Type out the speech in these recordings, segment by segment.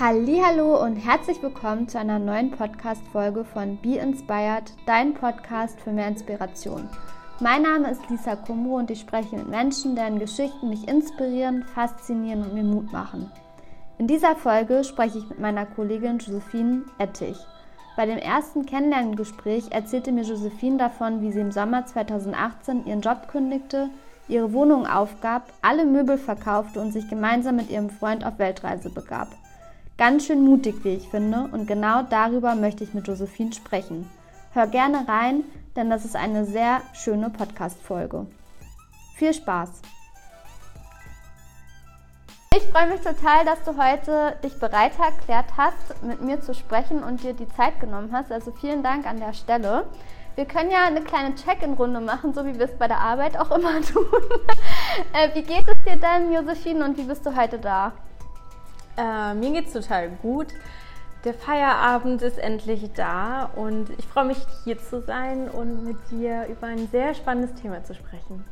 Hallo und herzlich willkommen zu einer neuen Podcast Folge von Be Inspired, dein Podcast für mehr Inspiration. Mein Name ist Lisa Kummo und ich spreche mit Menschen, deren Geschichten mich inspirieren, faszinieren und mir Mut machen. In dieser Folge spreche ich mit meiner Kollegin Josephine Ettich. Bei dem ersten Kennenlerngespräch erzählte mir Josephine davon, wie sie im Sommer 2018 ihren Job kündigte, ihre Wohnung aufgab, alle Möbel verkaufte und sich gemeinsam mit ihrem Freund auf Weltreise begab. Ganz schön mutig, wie ich finde, und genau darüber möchte ich mit Josephine sprechen. Hör gerne rein, denn das ist eine sehr schöne Podcast-Folge. Viel Spaß! Ich freue mich total, dass du heute dich bereit erklärt hast, mit mir zu sprechen und dir die Zeit genommen hast. Also vielen Dank an der Stelle. Wir können ja eine kleine Check-in-Runde machen, so wie wir es bei der Arbeit auch immer tun. äh, wie geht es dir denn, Josephine, und wie bist du heute da? Äh, mir geht's total gut. Der Feierabend ist endlich da und ich freue mich hier zu sein und mit dir über ein sehr spannendes Thema zu sprechen.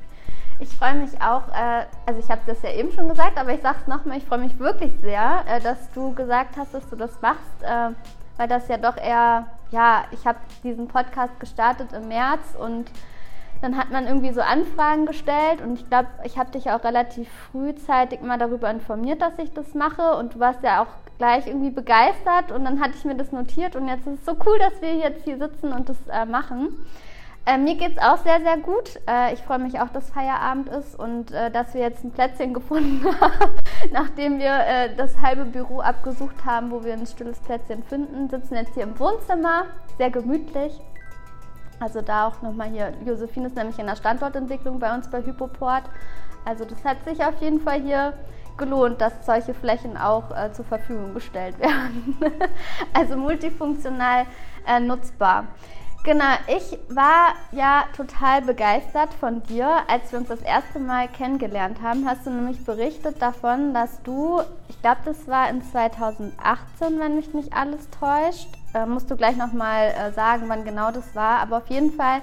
Ich freue mich auch, äh, also ich habe das ja eben schon gesagt, aber ich sage es nochmal, ich freue mich wirklich sehr, äh, dass du gesagt hast, dass du das machst, äh, weil das ja doch eher, ja, ich habe diesen Podcast gestartet im März und dann hat man irgendwie so Anfragen gestellt und ich glaube, ich habe dich auch relativ frühzeitig mal darüber informiert, dass ich das mache und du warst ja auch gleich irgendwie begeistert und dann hatte ich mir das notiert und jetzt ist es so cool, dass wir jetzt hier sitzen und das äh, machen. Äh, mir geht es auch sehr, sehr gut. Äh, ich freue mich auch, dass Feierabend ist und äh, dass wir jetzt ein Plätzchen gefunden haben. Nachdem wir äh, das halbe Büro abgesucht haben, wo wir ein stilles Plätzchen finden, sitzen jetzt hier im Wohnzimmer, sehr gemütlich. Also da auch nochmal hier, Josephine ist nämlich in der Standortentwicklung bei uns bei Hypoport. Also das hat sich auf jeden Fall hier gelohnt, dass solche Flächen auch äh, zur Verfügung gestellt werden. also multifunktional äh, nutzbar. Genau, ich war ja total begeistert von dir, als wir uns das erste Mal kennengelernt haben. Hast du nämlich berichtet davon, dass du, ich glaube, das war in 2018, wenn mich nicht alles täuscht, äh, musst du gleich nochmal äh, sagen, wann genau das war, aber auf jeden Fall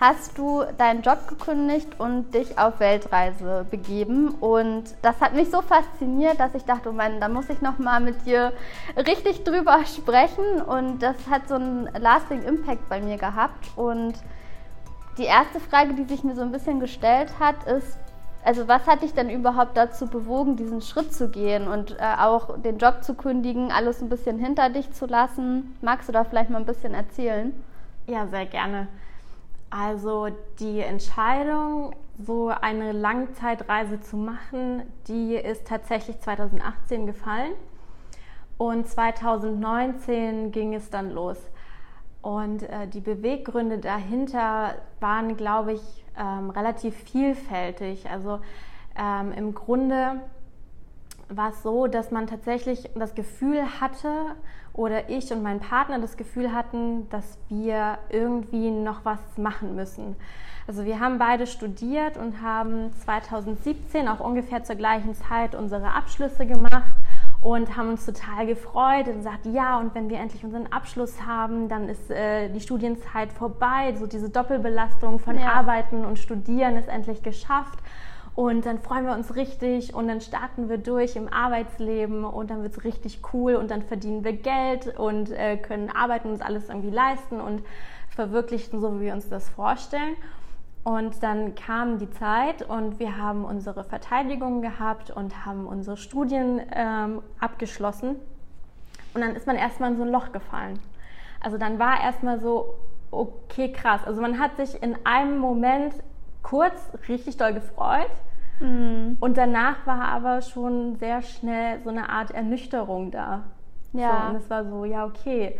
hast du deinen Job gekündigt und dich auf Weltreise begeben. Und das hat mich so fasziniert, dass ich dachte, oh Mann, da muss ich nochmal mit dir richtig drüber sprechen. Und das hat so einen lasting Impact bei mir gehabt. Und die erste Frage, die sich mir so ein bisschen gestellt hat, ist, also was hat dich denn überhaupt dazu bewogen, diesen Schritt zu gehen und äh, auch den Job zu kündigen, alles ein bisschen hinter dich zu lassen? Magst du da vielleicht mal ein bisschen erzählen? Ja, sehr gerne. Also die Entscheidung, so eine Langzeitreise zu machen, die ist tatsächlich 2018 gefallen und 2019 ging es dann los. Und äh, die Beweggründe dahinter waren, glaube ich, ähm, relativ vielfältig. Also ähm, im Grunde war es so, dass man tatsächlich das Gefühl hatte, oder ich und mein Partner das Gefühl hatten, dass wir irgendwie noch was machen müssen. Also wir haben beide studiert und haben 2017 auch ungefähr zur gleichen Zeit unsere Abschlüsse gemacht und haben uns total gefreut und gesagt, ja, und wenn wir endlich unseren Abschluss haben, dann ist äh, die Studienzeit vorbei. So diese Doppelbelastung von ja. Arbeiten und Studieren ist endlich geschafft. Und dann freuen wir uns richtig und dann starten wir durch im Arbeitsleben und dann wird es richtig cool und dann verdienen wir Geld und äh, können arbeiten und uns alles irgendwie leisten und verwirklichen, so wie wir uns das vorstellen. Und dann kam die Zeit und wir haben unsere Verteidigung gehabt und haben unsere Studien ähm, abgeschlossen. Und dann ist man erstmal in so ein Loch gefallen. Also dann war erstmal so, okay, krass. Also man hat sich in einem Moment kurz richtig doll gefreut Mhm. Und danach war aber schon sehr schnell so eine Art Ernüchterung da. Ja. So, und es war so, ja, okay,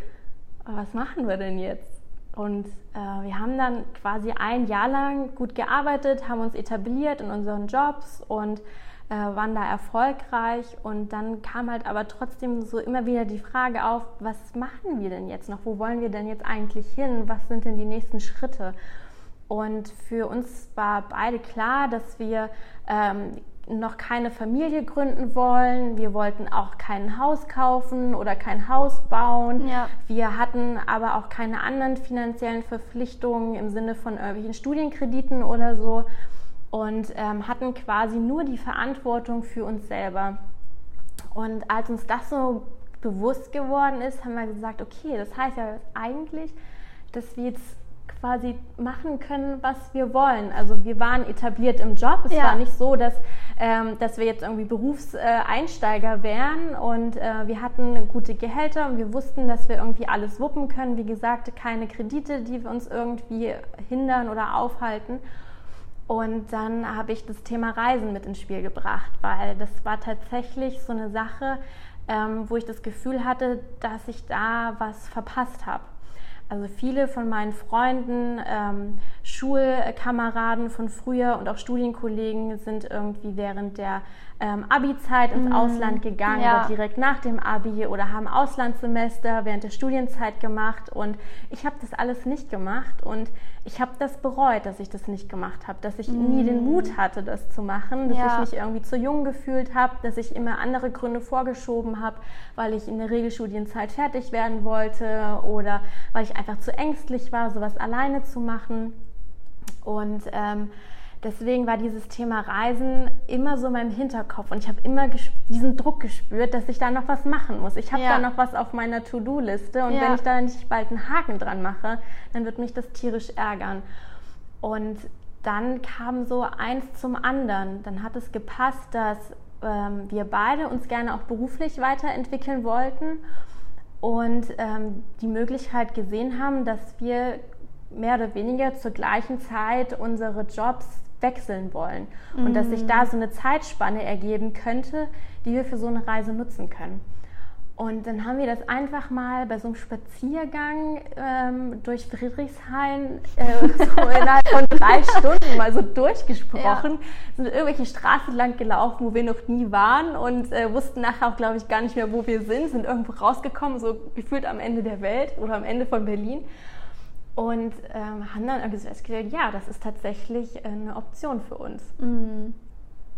was machen wir denn jetzt? Und äh, wir haben dann quasi ein Jahr lang gut gearbeitet, haben uns etabliert in unseren Jobs und äh, waren da erfolgreich. Und dann kam halt aber trotzdem so immer wieder die Frage auf, was machen wir denn jetzt noch? Wo wollen wir denn jetzt eigentlich hin? Was sind denn die nächsten Schritte? Und für uns war beide klar, dass wir ähm, noch keine Familie gründen wollen. Wir wollten auch kein Haus kaufen oder kein Haus bauen. Ja. Wir hatten aber auch keine anderen finanziellen Verpflichtungen im Sinne von irgendwelchen Studienkrediten oder so und ähm, hatten quasi nur die Verantwortung für uns selber. Und als uns das so bewusst geworden ist, haben wir gesagt, okay, das heißt ja eigentlich, dass wir jetzt quasi machen können, was wir wollen. Also wir waren etabliert im Job. Es ja. war nicht so, dass, ähm, dass wir jetzt irgendwie Berufseinsteiger wären und äh, wir hatten gute Gehälter und wir wussten, dass wir irgendwie alles wuppen können. Wie gesagt, keine Kredite, die wir uns irgendwie hindern oder aufhalten. Und dann habe ich das Thema Reisen mit ins Spiel gebracht, weil das war tatsächlich so eine Sache, ähm, wo ich das Gefühl hatte, dass ich da was verpasst habe. Also viele von meinen Freunden, ähm, Schulkameraden von früher und auch Studienkollegen sind irgendwie während der ähm, Abi-Zeit ins mhm. Ausland gegangen ja. oder direkt nach dem Abi oder haben Auslandssemester während der Studienzeit gemacht und ich habe das alles nicht gemacht und ich habe das bereut, dass ich das nicht gemacht habe, dass ich mhm. nie den mhm. Mut hatte, das zu machen, dass ja. ich mich irgendwie zu jung gefühlt habe, dass ich immer andere Gründe vorgeschoben habe, weil ich in der Regelstudienzeit fertig werden wollte oder weil ich einfach zu ängstlich war, sowas alleine zu machen und ähm, Deswegen war dieses Thema Reisen immer so in meinem Hinterkopf und ich habe immer diesen Druck gespürt, dass ich da noch was machen muss. Ich habe ja. da noch was auf meiner To-Do-Liste und ja. wenn ich da nicht bald einen Haken dran mache, dann wird mich das tierisch ärgern. Und dann kam so eins zum anderen. Dann hat es gepasst, dass ähm, wir beide uns gerne auch beruflich weiterentwickeln wollten und ähm, die Möglichkeit gesehen haben, dass wir mehr oder weniger zur gleichen Zeit unsere Jobs wechseln wollen mhm. und dass sich da so eine Zeitspanne ergeben könnte, die wir für so eine Reise nutzen können. Und dann haben wir das einfach mal bei so einem Spaziergang ähm, durch Friedrichshain äh, so innerhalb von drei Stunden mal so durchgesprochen. Ja. Sind irgendwelche Straßen lang gelaufen, wo wir noch nie waren und äh, wussten nachher auch, glaube ich, gar nicht mehr, wo wir sind. Sind irgendwo rausgekommen, so gefühlt am Ende der Welt oder am Ende von Berlin und ähm, haben dann irgendwie festgestellt, ja, das ist tatsächlich eine Option für uns. Mm,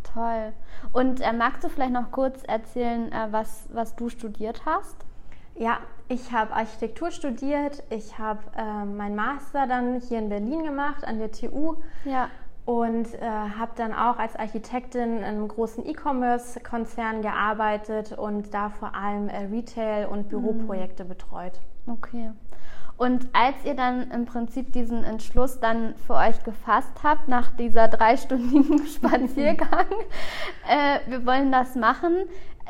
toll. Und äh, magst du vielleicht noch kurz erzählen, äh, was, was du studiert hast? Ja, ich habe Architektur studiert. Ich habe äh, meinen Master dann hier in Berlin gemacht, an der TU. Ja. Und äh, habe dann auch als Architektin in einem großen E-Commerce-Konzern gearbeitet und da vor allem äh, Retail- und Büroprojekte mhm. betreut. Okay. Und als ihr dann im Prinzip diesen Entschluss dann für euch gefasst habt, nach dieser dreistündigen Spaziergang, äh, wir wollen das machen,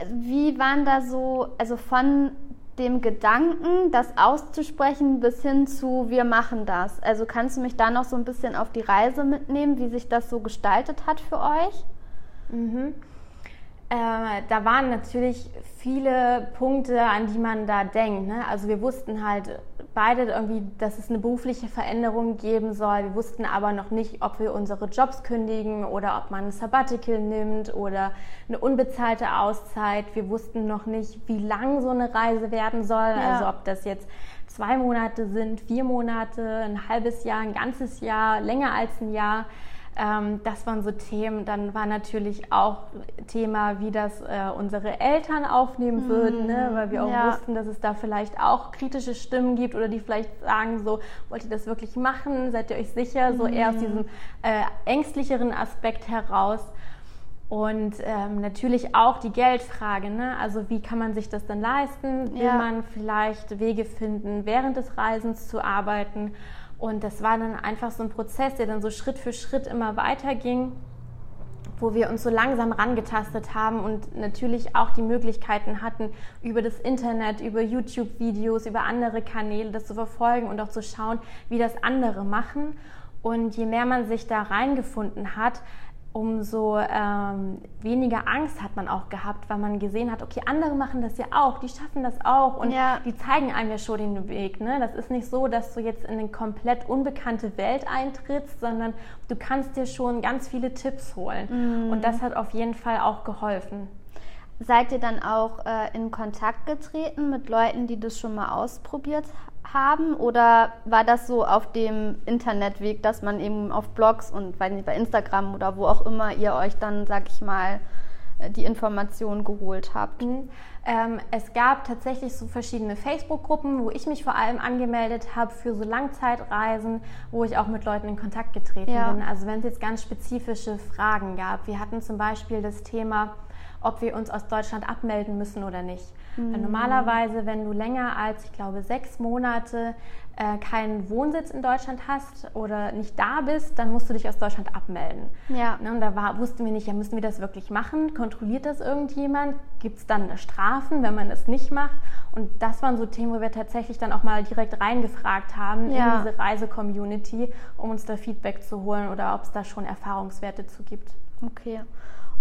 wie waren da so, also von dem Gedanken, das auszusprechen, bis hin zu wir machen das? Also kannst du mich da noch so ein bisschen auf die Reise mitnehmen, wie sich das so gestaltet hat für euch? Mhm. Äh, da waren natürlich viele Punkte, an die man da denkt. Ne? Also wir wussten halt beide irgendwie, dass es eine berufliche Veränderung geben soll. Wir wussten aber noch nicht, ob wir unsere Jobs kündigen oder ob man ein Sabbatical nimmt oder eine unbezahlte Auszeit. Wir wussten noch nicht, wie lang so eine Reise werden soll. Ja. Also ob das jetzt zwei Monate sind, vier Monate, ein halbes Jahr, ein ganzes Jahr, länger als ein Jahr. Ähm, das waren so Themen. Dann war natürlich auch Thema, wie das äh, unsere Eltern aufnehmen würden, ne? Mhm. weil wir auch ja. wussten, dass es da vielleicht auch kritische Stimmen gibt oder die vielleicht sagen so, wollt ihr das wirklich machen? Seid ihr euch sicher? So eher aus mhm. diesem äh, ängstlicheren Aspekt heraus. Und ähm, natürlich auch die Geldfrage, ne? also wie kann man sich das dann leisten? Will ja. man vielleicht Wege finden, während des Reisens zu arbeiten? Und das war dann einfach so ein Prozess, der dann so Schritt für Schritt immer weiterging, wo wir uns so langsam rangetastet haben und natürlich auch die Möglichkeiten hatten, über das Internet, über YouTube-Videos, über andere Kanäle das zu verfolgen und auch zu schauen, wie das andere machen. Und je mehr man sich da reingefunden hat, umso ähm, weniger Angst hat man auch gehabt, weil man gesehen hat, okay, andere machen das ja auch, die schaffen das auch und ja. die zeigen einem ja schon den Weg. Ne? Das ist nicht so, dass du jetzt in eine komplett unbekannte Welt eintrittst, sondern du kannst dir schon ganz viele Tipps holen. Mhm. Und das hat auf jeden Fall auch geholfen. Seid ihr dann auch äh, in Kontakt getreten mit Leuten, die das schon mal ausprobiert haben? Oder war das so auf dem Internetweg, dass man eben auf Blogs und weiß nicht, bei Instagram oder wo auch immer ihr euch dann, sag ich mal, äh, die Informationen geholt habt? Mhm. Ähm, es gab tatsächlich so verschiedene Facebook-Gruppen, wo ich mich vor allem angemeldet habe für so Langzeitreisen, wo ich auch mit Leuten in Kontakt getreten ja. bin. Also wenn es jetzt ganz spezifische Fragen gab. Wir hatten zum Beispiel das Thema, ob wir uns aus Deutschland abmelden müssen oder nicht. Mhm. Normalerweise, wenn du länger als, ich glaube, sechs Monate äh, keinen Wohnsitz in Deutschland hast oder nicht da bist, dann musst du dich aus Deutschland abmelden. Ja. Ne, und da war, wussten wir nicht, ja, müssen wir das wirklich machen? Kontrolliert das irgendjemand? Gibt es dann Strafen, wenn man das nicht macht? Und das waren so Themen, wo wir tatsächlich dann auch mal direkt reingefragt haben ja. in diese Reise-Community, um uns da Feedback zu holen oder ob es da schon Erfahrungswerte zu gibt. Okay.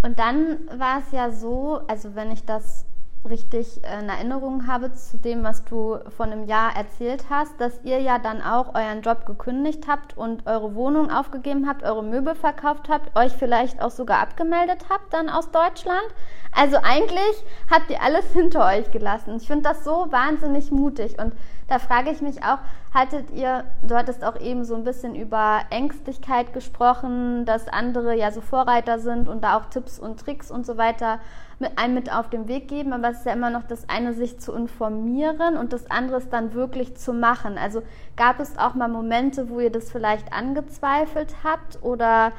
Und dann war es ja so, also wenn ich das richtig in Erinnerung habe zu dem, was du vor einem Jahr erzählt hast, dass ihr ja dann auch euren Job gekündigt habt und eure Wohnung aufgegeben habt, eure Möbel verkauft habt, euch vielleicht auch sogar abgemeldet habt dann aus Deutschland. Also eigentlich habt ihr alles hinter euch gelassen. Ich finde das so wahnsinnig mutig und da frage ich mich auch, hattet ihr, du hattest auch eben so ein bisschen über Ängstlichkeit gesprochen, dass andere ja so Vorreiter sind und da auch Tipps und Tricks und so weiter mit einem mit auf den Weg geben, aber es ist ja immer noch das eine, sich zu informieren und das andere ist dann wirklich zu machen. Also gab es auch mal Momente, wo ihr das vielleicht angezweifelt habt oder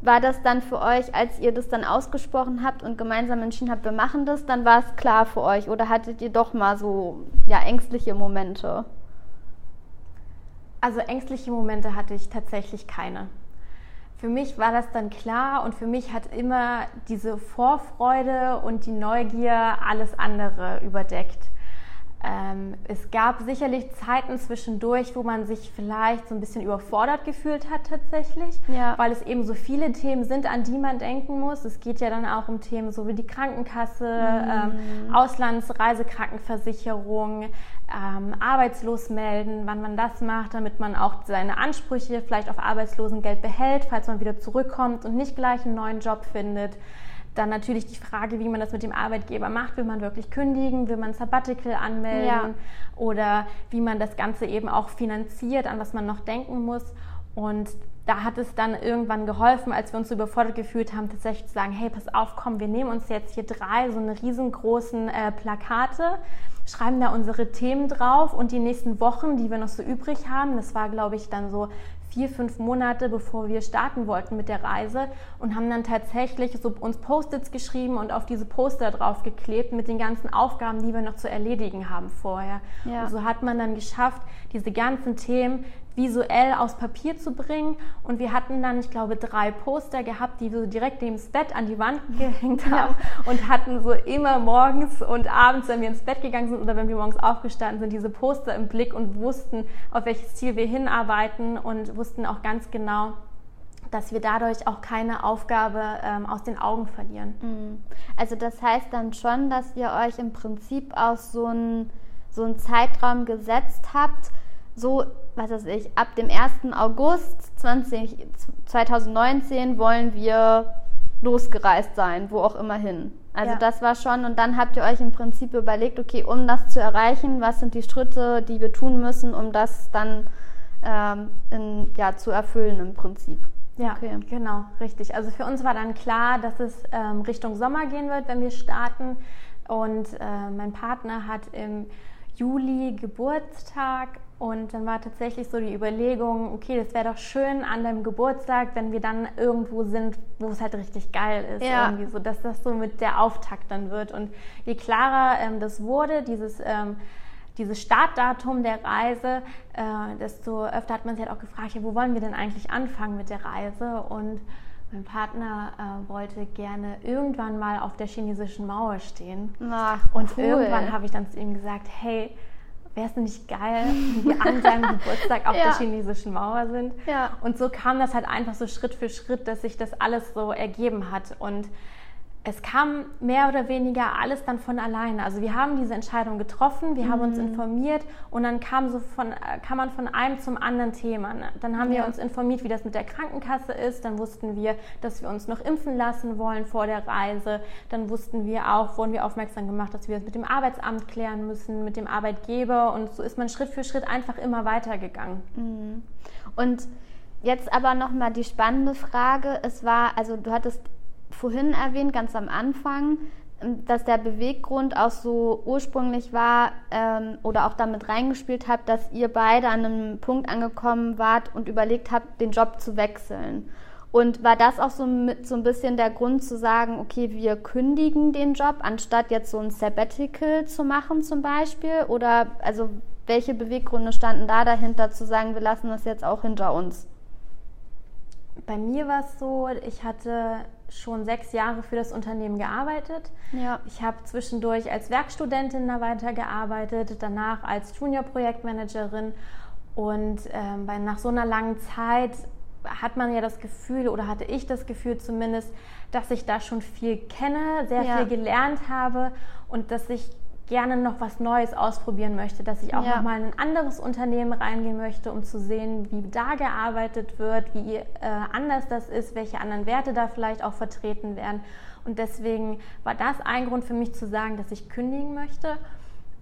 war das dann für euch, als ihr das dann ausgesprochen habt und gemeinsam entschieden habt, wir machen das, dann war es klar für euch oder hattet ihr doch mal so ja, ängstliche Momente? Also ängstliche Momente hatte ich tatsächlich keine für mich war das dann klar und für mich hat immer diese Vorfreude und die Neugier alles andere überdeckt. Ähm, es gab sicherlich Zeiten zwischendurch, wo man sich vielleicht so ein bisschen überfordert gefühlt hat tatsächlich, ja. weil es eben so viele Themen sind, an die man denken muss. Es geht ja dann auch um Themen so wie die Krankenkasse, mhm. ähm, Auslandsreisekrankenversicherung, ähm, arbeitslos melden, wann man das macht, damit man auch seine Ansprüche vielleicht auf Arbeitslosengeld behält, falls man wieder zurückkommt und nicht gleich einen neuen Job findet. Dann natürlich die Frage, wie man das mit dem Arbeitgeber macht. Will man wirklich kündigen? Will man Sabbatical anmelden? Ja. Oder wie man das Ganze eben auch finanziert, an was man noch denken muss. Und da hat es dann irgendwann geholfen, als wir uns so überfordert gefühlt haben, tatsächlich zu sagen, hey, pass auf, komm, wir nehmen uns jetzt hier drei so eine riesengroßen äh, Plakate, schreiben da unsere Themen drauf und die nächsten Wochen, die wir noch so übrig haben, das war, glaube ich, dann so vier, fünf Monate, bevor wir starten wollten mit der Reise und haben dann tatsächlich so uns Post-its geschrieben und auf diese Poster drauf geklebt mit den ganzen Aufgaben, die wir noch zu erledigen haben vorher. Ja. Und so hat man dann geschafft, diese ganzen Themen visuell aus Papier zu bringen. Und wir hatten dann, ich glaube, drei Poster gehabt, die wir so direkt neben das Bett an die Wand gehängt haben ja. und hatten so immer morgens und abends, wenn wir ins Bett gegangen sind oder wenn wir morgens aufgestanden sind, diese Poster im Blick und wussten, auf welches Ziel wir hinarbeiten und wussten auch ganz genau, dass wir dadurch auch keine Aufgabe ähm, aus den Augen verlieren. Mhm. Also das heißt dann schon, dass ihr euch im Prinzip aus so einen so einen Zeitraum gesetzt habt, so, was weiß ich, ab dem 1. August 20, 2019 wollen wir losgereist sein, wo auch immer hin. Also ja. das war schon, und dann habt ihr euch im Prinzip überlegt, okay, um das zu erreichen, was sind die Schritte, die wir tun müssen, um das dann ähm, in, ja, zu erfüllen im Prinzip. Ja, okay. genau, richtig. Also für uns war dann klar, dass es ähm, Richtung Sommer gehen wird, wenn wir starten. Und äh, mein Partner hat im Juli Geburtstag und dann war tatsächlich so die Überlegung, okay, das wäre doch schön an deinem Geburtstag, wenn wir dann irgendwo sind, wo es halt richtig geil ist. Ja. Irgendwie so, dass das so mit der Auftakt dann wird. Und je klarer ähm, das wurde, dieses, ähm, dieses Startdatum der Reise, äh, desto öfter hat man sich halt auch gefragt, ja, wo wollen wir denn eigentlich anfangen mit der Reise? Und mein Partner äh, wollte gerne irgendwann mal auf der chinesischen Mauer stehen. Ach, und cool. irgendwann habe ich dann zu ihm gesagt, hey, wäre es nicht geil, wir an seinem Geburtstag auf ja. der chinesischen Mauer sind. Ja. Und so kam das halt einfach so Schritt für Schritt, dass sich das alles so ergeben hat. Und es kam mehr oder weniger alles dann von alleine. Also wir haben diese Entscheidung getroffen, wir mhm. haben uns mhm. informiert und dann kam, so von, kam man von einem zum anderen Thema. Ne? Dann haben ja. wir uns informiert, wie das mit der Krankenkasse ist. Dann wussten wir, dass wir uns noch impfen lassen wollen vor der Reise. Dann wussten wir auch, wurden wir aufmerksam gemacht, dass wir es mit dem Arbeitsamt klären müssen, mit dem Arbeitgeber. Und so ist man Schritt für Schritt einfach immer weitergegangen. Mhm. Und jetzt aber nochmal die spannende Frage. Es war, also du hattest vorhin erwähnt, ganz am Anfang, ähm, dass der Beweggrund auch so ursprünglich war ähm, oder auch damit reingespielt habt, dass ihr beide an einem Punkt angekommen wart und überlegt habt, den Job zu wechseln. Und war das auch so, mit, so ein bisschen der Grund zu sagen, okay, wir kündigen den Job, anstatt jetzt so ein Sabbatical zu machen zum Beispiel? Oder also welche Beweggründe standen da dahinter zu sagen, wir lassen das jetzt auch hinter uns? Bei mir war es so, ich hatte schon sechs Jahre für das Unternehmen gearbeitet. Ja. Ich habe zwischendurch als Werkstudentin da weitergearbeitet, danach als Junior-Projektmanagerin. Und ähm, bei, nach so einer langen Zeit hat man ja das Gefühl, oder hatte ich das Gefühl zumindest, dass ich da schon viel kenne, sehr ja. viel gelernt habe und dass ich gerne noch was Neues ausprobieren möchte, dass ich auch ja. noch mal in ein anderes Unternehmen reingehen möchte, um zu sehen, wie da gearbeitet wird, wie äh, anders das ist, welche anderen Werte da vielleicht auch vertreten werden. Und deswegen war das ein Grund für mich zu sagen, dass ich kündigen möchte.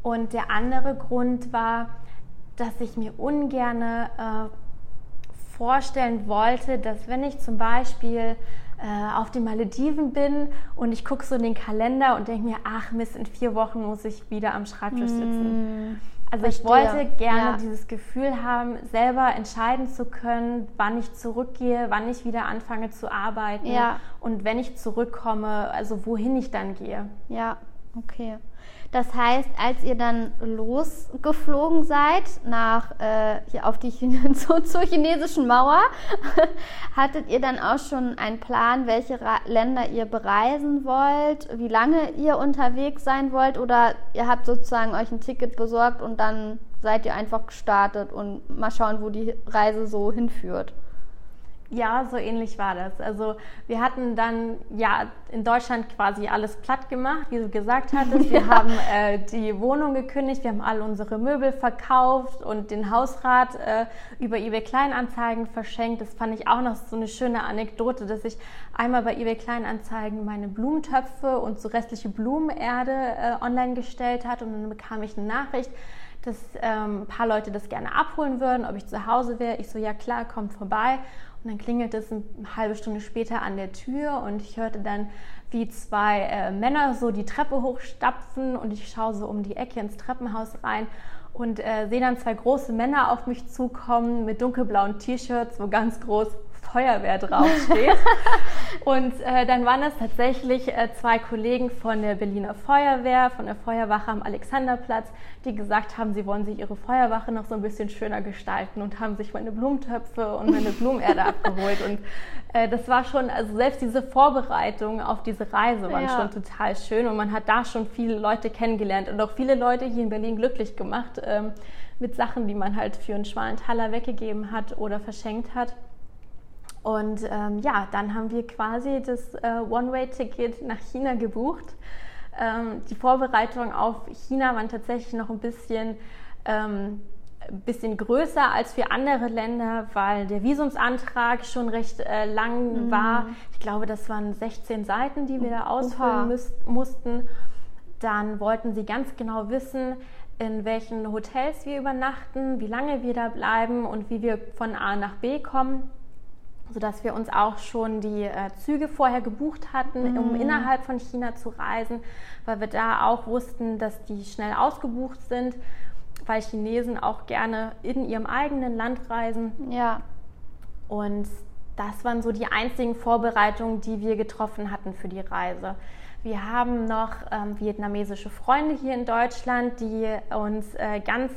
Und der andere Grund war, dass ich mir ungerne äh, vorstellen wollte, dass wenn ich zum Beispiel auf den Malediven bin und ich gucke so in den Kalender und denke mir, ach Mist, in vier Wochen muss ich wieder am Schreibtisch sitzen. Mm, also verstehe. ich wollte gerne ja. dieses Gefühl haben, selber entscheiden zu können, wann ich zurückgehe, wann ich wieder anfange zu arbeiten ja. und wenn ich zurückkomme, also wohin ich dann gehe. Ja, okay. Das heißt, als ihr dann losgeflogen seid nach äh, hier auf die zu, zur chinesischen Mauer, hattet ihr dann auch schon einen Plan, welche Ra Länder ihr bereisen wollt, wie lange ihr unterwegs sein wollt oder ihr habt sozusagen euch ein Ticket besorgt und dann seid ihr einfach gestartet und mal schauen, wo die Reise so hinführt? Ja, so ähnlich war das. Also wir hatten dann ja in Deutschland quasi alles platt gemacht, wie du gesagt hattest. Wir ja. haben äh, die Wohnung gekündigt, wir haben all unsere Möbel verkauft und den Hausrat äh, über eBay Kleinanzeigen verschenkt. Das fand ich auch noch so eine schöne Anekdote, dass ich einmal bei eBay Kleinanzeigen meine Blumentöpfe und so restliche Blumenerde äh, online gestellt hat und dann bekam ich eine Nachricht dass ähm, ein paar Leute das gerne abholen würden, ob ich zu Hause wäre. Ich so, ja klar, kommt vorbei. Und dann klingelte es eine halbe Stunde später an der Tür und ich hörte dann, wie zwei äh, Männer so die Treppe hochstapfen und ich schaue so um die Ecke ins Treppenhaus rein und äh, sehe dann zwei große Männer auf mich zukommen mit dunkelblauen T-Shirts, wo ganz groß Feuerwehr draufsteht. und äh, dann waren es tatsächlich äh, zwei Kollegen von der Berliner Feuerwehr, von der Feuerwache am Alexanderplatz, die gesagt haben, sie wollen sich ihre Feuerwache noch so ein bisschen schöner gestalten und haben sich meine Blumentöpfe und meine Blumenerde abgeholt. Und äh, das war schon, also selbst diese Vorbereitung auf diese Reise waren ja. schon total schön und man hat da schon viele Leute kennengelernt und auch viele Leute hier in Berlin glücklich gemacht. Ähm, mit Sachen, die man halt für einen schmalen Taler weggegeben hat oder verschenkt hat. Und ähm, ja, dann haben wir quasi das äh, One-Way-Ticket nach China gebucht. Ähm, die Vorbereitungen auf China waren tatsächlich noch ein bisschen, ähm, bisschen größer als für andere Länder, weil der Visumsantrag schon recht äh, lang mhm. war. Ich glaube, das waren 16 Seiten, die wir da ausfüllen mussten. Dann wollten sie ganz genau wissen, in welchen Hotels wir übernachten, wie lange wir da bleiben und wie wir von A nach B kommen sodass wir uns auch schon die äh, Züge vorher gebucht hatten, mhm. um innerhalb von China zu reisen, weil wir da auch wussten, dass die schnell ausgebucht sind, weil Chinesen auch gerne in ihrem eigenen Land reisen. Ja. Und das waren so die einzigen Vorbereitungen, die wir getroffen hatten für die Reise. Wir haben noch ähm, vietnamesische Freunde hier in Deutschland, die uns äh, ganz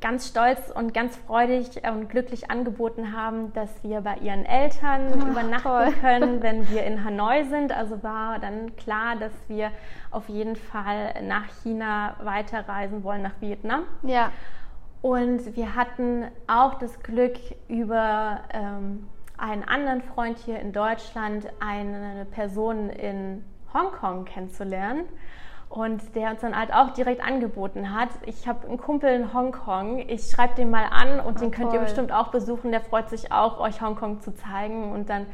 ganz stolz und ganz freudig und glücklich angeboten haben, dass wir bei ihren Eltern Ach, übernachten toll. können, wenn wir in Hanoi sind. Also war dann klar, dass wir auf jeden Fall nach China weiterreisen wollen, nach Vietnam. Ja. Und wir hatten auch das Glück, über ähm, einen anderen Freund hier in Deutschland eine Person in Hongkong kennenzulernen und der uns dann halt auch direkt angeboten hat. Ich habe einen Kumpel in Hongkong, ich schreibe den mal an und oh, den könnt toll. ihr bestimmt auch besuchen. Der freut sich auch, euch Hongkong zu zeigen. Und dann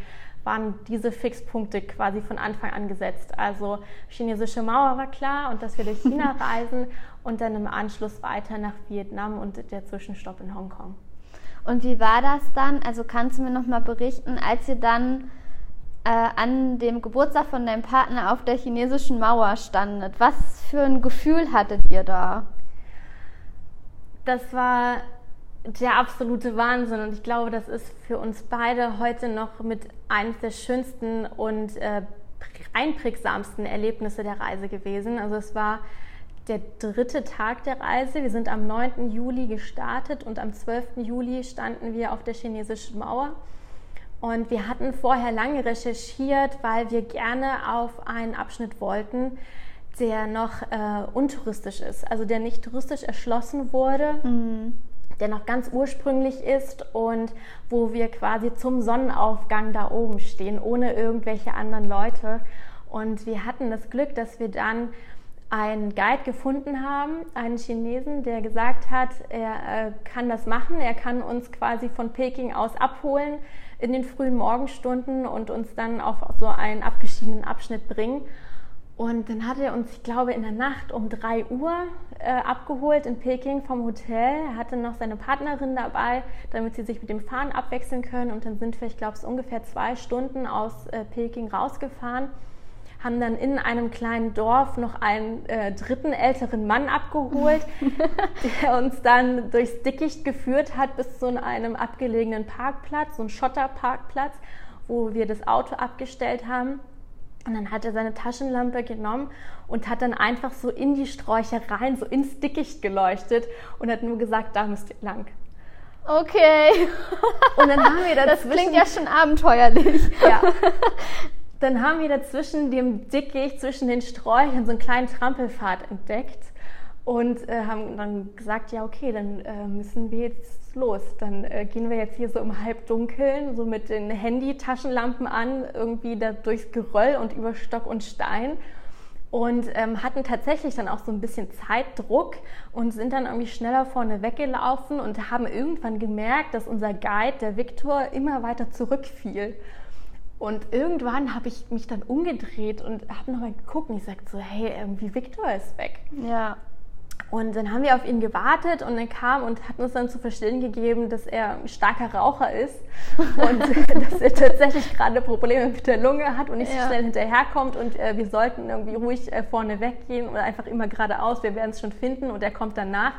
waren diese Fixpunkte quasi von Anfang an gesetzt. Also chinesische Mauer war klar und dass wir durch China reisen und dann im Anschluss weiter nach Vietnam und der Zwischenstopp in Hongkong. Und wie war das dann? Also kannst du mir noch mal berichten, als ihr dann äh, an dem Geburtstag von deinem Partner auf der chinesischen Mauer standet. Was für ein Gefühl hattet ihr da? Das war der absolute Wahnsinn und ich glaube, das ist für uns beide heute noch mit eines der schönsten und äh, einprägsamsten Erlebnisse der Reise gewesen. Also es war der dritte Tag der Reise. Wir sind am 9. Juli gestartet und am 12. Juli standen wir auf der chinesischen Mauer. Und wir hatten vorher lange recherchiert, weil wir gerne auf einen Abschnitt wollten, der noch äh, untouristisch ist, also der nicht touristisch erschlossen wurde. Mhm der noch ganz ursprünglich ist und wo wir quasi zum Sonnenaufgang da oben stehen, ohne irgendwelche anderen Leute. Und wir hatten das Glück, dass wir dann einen Guide gefunden haben, einen Chinesen, der gesagt hat, er äh, kann das machen, er kann uns quasi von Peking aus abholen in den frühen Morgenstunden und uns dann auf so einen abgeschiedenen Abschnitt bringen. Und dann hat er uns, ich glaube, in der Nacht um 3 Uhr äh, abgeholt in Peking vom Hotel. Er hatte noch seine Partnerin dabei, damit sie sich mit dem Fahren abwechseln können. Und dann sind wir, ich glaube, es ungefähr zwei Stunden aus äh, Peking rausgefahren haben dann in einem kleinen Dorf noch einen äh, dritten älteren Mann abgeholt, der uns dann durchs Dickicht geführt hat bis zu einem abgelegenen Parkplatz, so ein Schotterparkplatz, wo wir das Auto abgestellt haben. Und dann hat er seine Taschenlampe genommen und hat dann einfach so in die Sträucher rein, so ins Dickicht geleuchtet und hat nur gesagt, da müsst ihr lang. Okay. Und dann haben wir dazwischen... Das klingt ja schon abenteuerlich. Ja. Dann haben wir dazwischen dem Dickicht, zwischen den Sträuchern so einen kleinen Trampelpfad entdeckt und äh, haben dann gesagt, ja okay, dann äh, müssen wir jetzt los. Dann äh, gehen wir jetzt hier so im Halbdunkeln, so mit den Handy-Taschenlampen an, irgendwie da durchs Geröll und über Stock und Stein und ähm, hatten tatsächlich dann auch so ein bisschen Zeitdruck und sind dann irgendwie schneller vorne weggelaufen und haben irgendwann gemerkt, dass unser Guide, der Viktor, immer weiter zurückfiel. Und irgendwann habe ich mich dann umgedreht und habe nochmal geguckt und ich sagte so, hey, irgendwie Viktor ist weg. Ja. Und dann haben wir auf ihn gewartet und er kam und hat uns dann zu verstehen gegeben, dass er ein starker Raucher ist und dass er tatsächlich gerade Probleme mit der Lunge hat und nicht ja. so schnell hinterherkommt und äh, wir sollten irgendwie ruhig äh, vorne weggehen oder einfach immer geradeaus, wir werden es schon finden und er kommt danach.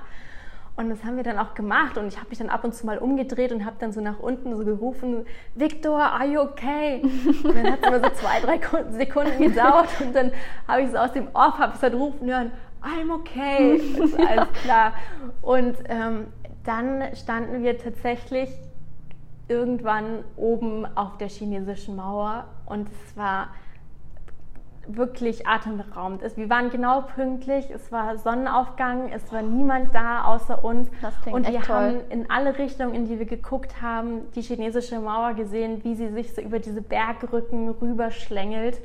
Und das haben wir dann auch gemacht und ich habe mich dann ab und zu mal umgedreht und habe dann so nach unten so gerufen, Victor, are you okay? Und dann hat es immer so zwei, drei Sekunden gedauert und dann habe ich so aus dem Off, habe ich dann rufen hören, I'm okay, ist alles klar. Und ähm, dann standen wir tatsächlich irgendwann oben auf der chinesischen Mauer und es war wirklich atemberaubend ist. Wir waren genau pünktlich, es war Sonnenaufgang, es war niemand da außer uns. und wir haben in alle Richtungen, in die wir geguckt haben, die chinesische Mauer gesehen, wie sie sich so über diese Bergrücken rüberschlängelt.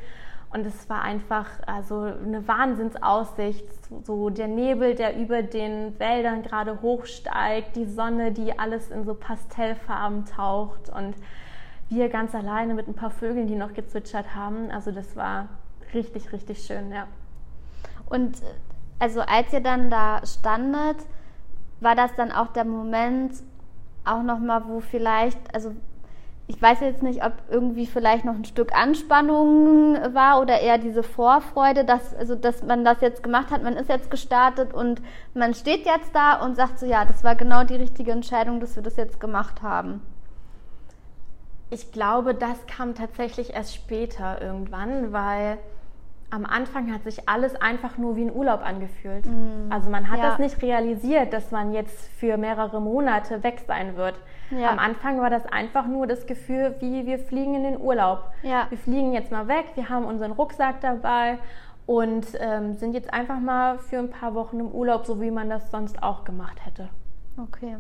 Und es war einfach also eine Wahnsinnsaussicht. So der Nebel, der über den Wäldern gerade hochsteigt, die Sonne, die alles in so Pastellfarben taucht und wir ganz alleine mit ein paar Vögeln, die noch gezwitschert haben. Also das war richtig, richtig schön, ja. Und äh, also als ihr dann da standet, war das dann auch der Moment auch nochmal, wo vielleicht, also ich weiß jetzt nicht, ob irgendwie vielleicht noch ein Stück Anspannung war oder eher diese Vorfreude, dass, also, dass man das jetzt gemacht hat, man ist jetzt gestartet und man steht jetzt da und sagt so, ja, das war genau die richtige Entscheidung, dass wir das jetzt gemacht haben. Ich glaube, das kam tatsächlich erst später irgendwann, weil am Anfang hat sich alles einfach nur wie ein Urlaub angefühlt. Mm, also man hat ja. das nicht realisiert, dass man jetzt für mehrere Monate weg sein wird. Ja. Am Anfang war das einfach nur das Gefühl, wie wir fliegen in den Urlaub. Ja. Wir fliegen jetzt mal weg, wir haben unseren Rucksack dabei und ähm, sind jetzt einfach mal für ein paar Wochen im Urlaub, so wie man das sonst auch gemacht hätte. Okay.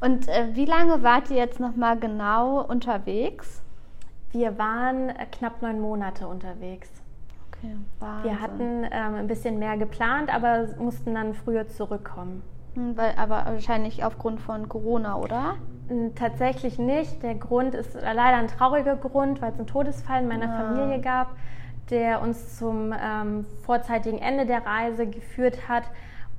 Und äh, wie lange wart ihr jetzt noch mal genau unterwegs? Wir waren äh, knapp neun Monate unterwegs. Okay, Wir hatten ähm, ein bisschen mehr geplant, aber mussten dann früher zurückkommen. Hm, weil, aber wahrscheinlich aufgrund von Corona, oder? Tatsächlich nicht. Der Grund ist leider ein trauriger Grund, weil es einen Todesfall in meiner ja. Ah. Familie gab, der uns zum ähm, vorzeitigen Ende der Reise geführt hat.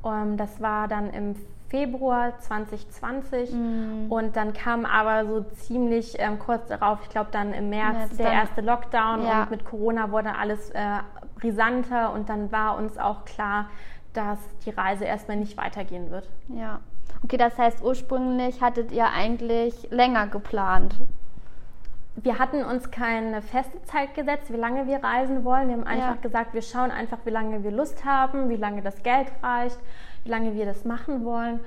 Ähm, das war dann im Februar 2020 mm. und dann kam aber so ziemlich ähm, kurz darauf, ich glaube dann im März, ja, der erste Lockdown ja. und mit Corona wurde alles äh, brisanter und dann war uns auch klar, dass die Reise erstmal nicht weitergehen wird. Ja. Okay, das heißt, ursprünglich hattet ihr eigentlich länger geplant. Wir hatten uns keine feste Zeit gesetzt, wie lange wir reisen wollen. Wir haben einfach ja. gesagt, wir schauen einfach, wie lange wir Lust haben, wie lange das Geld reicht, wie lange wir das machen wollen.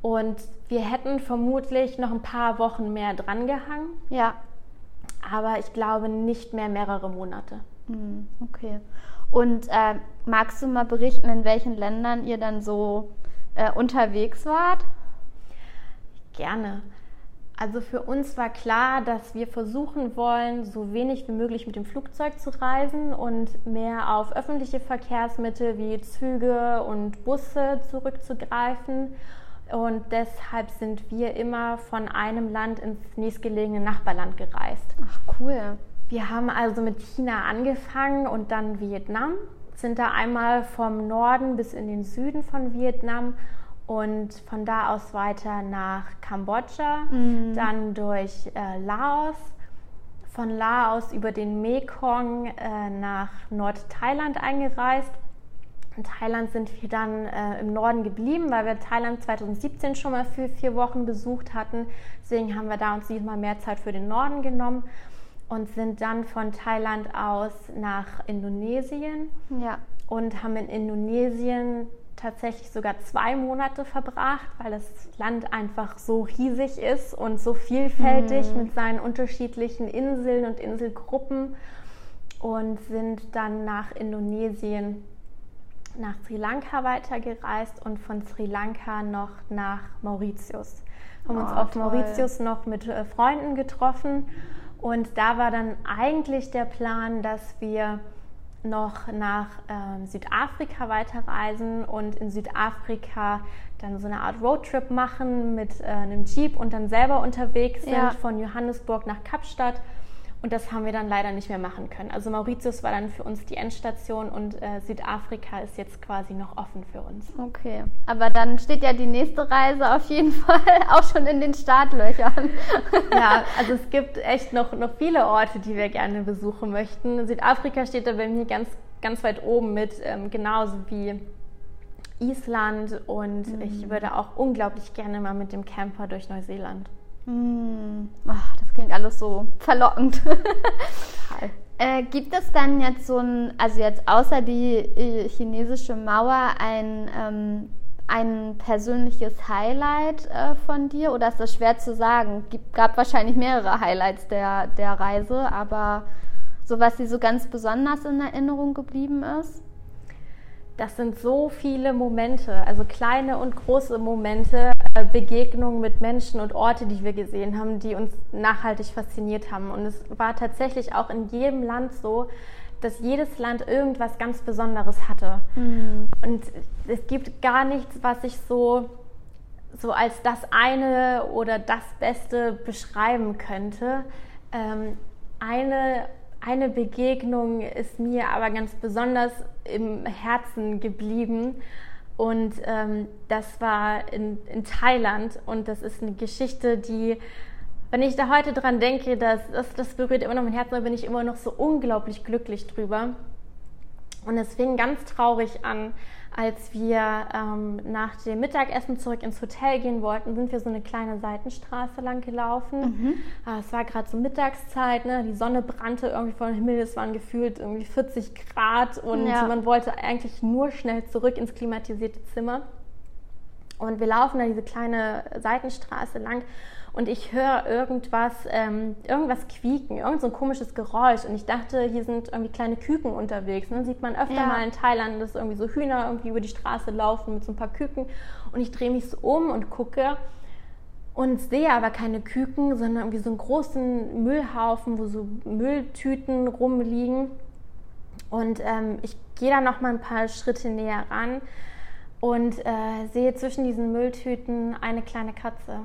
Und wir hätten vermutlich noch ein paar Wochen mehr drangehangen. Ja. Aber ich glaube nicht mehr mehrere Monate. Hm, okay. Und äh, magst du mal berichten, in welchen Ländern ihr dann so äh, unterwegs wart? Gerne. Also für uns war klar, dass wir versuchen wollen, so wenig wie möglich mit dem Flugzeug zu reisen und mehr auf öffentliche Verkehrsmittel wie Züge und Busse zurückzugreifen. Und deshalb sind wir immer von einem Land ins nächstgelegene Nachbarland gereist. Ach cool. Wir haben also mit China angefangen und dann Vietnam, sind da einmal vom Norden bis in den Süden von Vietnam und von da aus weiter nach Kambodscha, mhm. dann durch äh, Laos, von Laos über den Mekong äh, nach Nordthailand eingereist. In Thailand sind wir dann äh, im Norden geblieben, weil wir Thailand 2017 schon mal für vier Wochen besucht hatten. Deswegen haben wir da uns diesmal mehr Zeit für den Norden genommen und sind dann von Thailand aus nach Indonesien ja. und haben in Indonesien tatsächlich sogar zwei Monate verbracht, weil das Land einfach so riesig ist und so vielfältig mhm. mit seinen unterschiedlichen Inseln und Inselgruppen und sind dann nach Indonesien, nach Sri Lanka weitergereist und von Sri Lanka noch nach Mauritius. Haben oh, uns auf toll. Mauritius noch mit äh, Freunden getroffen und da war dann eigentlich der Plan, dass wir noch nach ähm, Südafrika weiterreisen und in Südafrika dann so eine Art Roadtrip machen mit äh, einem Jeep und dann selber unterwegs sind ja. von Johannesburg nach Kapstadt. Und das haben wir dann leider nicht mehr machen können. Also Mauritius war dann für uns die Endstation und äh, Südafrika ist jetzt quasi noch offen für uns. Okay, aber dann steht ja die nächste Reise auf jeden Fall auch schon in den Startlöchern. ja, also es gibt echt noch, noch viele Orte, die wir gerne besuchen möchten. Südafrika steht da bei mir ganz, ganz weit oben mit, ähm, genauso wie Island und mhm. ich würde auch unglaublich gerne mal mit dem Camper durch Neuseeland. Mm, ach, das klingt alles so verlockend. äh, gibt es dann jetzt so ein, also jetzt außer die äh, chinesische Mauer, ein, ähm, ein persönliches Highlight äh, von dir? Oder ist das schwer zu sagen? Gibt, gab wahrscheinlich mehrere Highlights der, der Reise, aber so was dir so ganz besonders in Erinnerung geblieben ist? Das sind so viele Momente, also kleine und große Momente, äh, Begegnungen mit Menschen und Orte, die wir gesehen haben, die uns nachhaltig fasziniert haben. Und es war tatsächlich auch in jedem Land so, dass jedes Land irgendwas ganz Besonderes hatte. Mhm. Und es gibt gar nichts, was ich so, so als das eine oder das Beste beschreiben könnte. Ähm, eine eine Begegnung ist mir aber ganz besonders im Herzen geblieben. Und ähm, das war in, in Thailand. Und das ist eine Geschichte, die, wenn ich da heute dran denke, das, das, das berührt immer noch mein Herz, da bin ich immer noch so unglaublich glücklich drüber. Und es fing ganz traurig an, als wir ähm, nach dem Mittagessen zurück ins Hotel gehen wollten, sind wir so eine kleine Seitenstraße lang gelaufen. Mhm. Äh, es war gerade so Mittagszeit, ne? die Sonne brannte irgendwie vor dem Himmel, es waren gefühlt irgendwie 40 Grad und ja. man wollte eigentlich nur schnell zurück ins klimatisierte Zimmer. Und wir laufen da diese kleine Seitenstraße lang und ich höre irgendwas, ähm, irgendwas quieken, irgend so ein komisches Geräusch. Und ich dachte, hier sind irgendwie kleine Küken unterwegs. Ne? Sieht man öfter ja. mal in Thailand, dass irgendwie so Hühner irgendwie über die Straße laufen mit so ein paar Küken. Und ich drehe mich so um und gucke und sehe aber keine Küken, sondern irgendwie so einen großen Müllhaufen, wo so Mülltüten rumliegen. Und ähm, ich gehe da noch mal ein paar Schritte näher ran und äh, sehe zwischen diesen Mülltüten eine kleine Katze.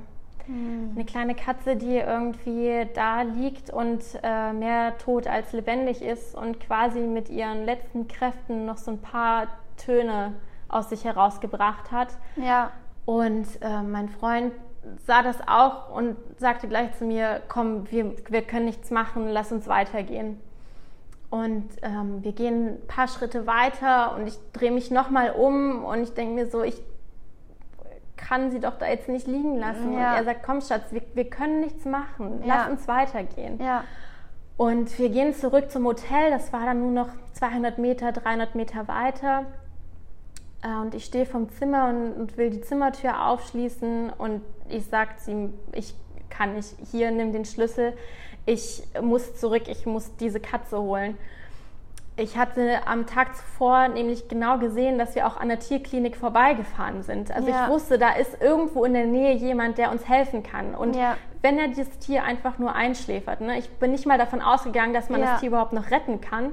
Mhm. Eine kleine Katze, die irgendwie da liegt und äh, mehr tot als lebendig ist und quasi mit ihren letzten Kräften noch so ein paar Töne aus sich herausgebracht hat. Ja. Und äh, mein Freund sah das auch und sagte gleich zu mir, komm, wir, wir können nichts machen, lass uns weitergehen. Und ähm, wir gehen ein paar Schritte weiter und ich drehe mich nochmal um und ich denke mir so, ich kann sie doch da jetzt nicht liegen lassen. Ja. Und er sagt, komm Schatz, wir, wir können nichts machen, ja. lass uns weitergehen. Ja. Und wir gehen zurück zum Hotel, das war dann nur noch 200 Meter, 300 Meter weiter. Äh, und ich stehe vom Zimmer und, und, will die Zimmertür aufschließen und ich sage sie, ich kann nicht, hier, nimm den Schlüssel, ich muss zurück, ich muss diese Katze holen. Ich hatte am Tag zuvor nämlich genau gesehen, dass wir auch an der Tierklinik vorbeigefahren sind. Also ja. ich wusste, da ist irgendwo in der Nähe jemand, der uns helfen kann. Und ja. wenn er dieses Tier einfach nur einschläfert, ne, ich bin nicht mal davon ausgegangen, dass man ja. das Tier überhaupt noch retten kann,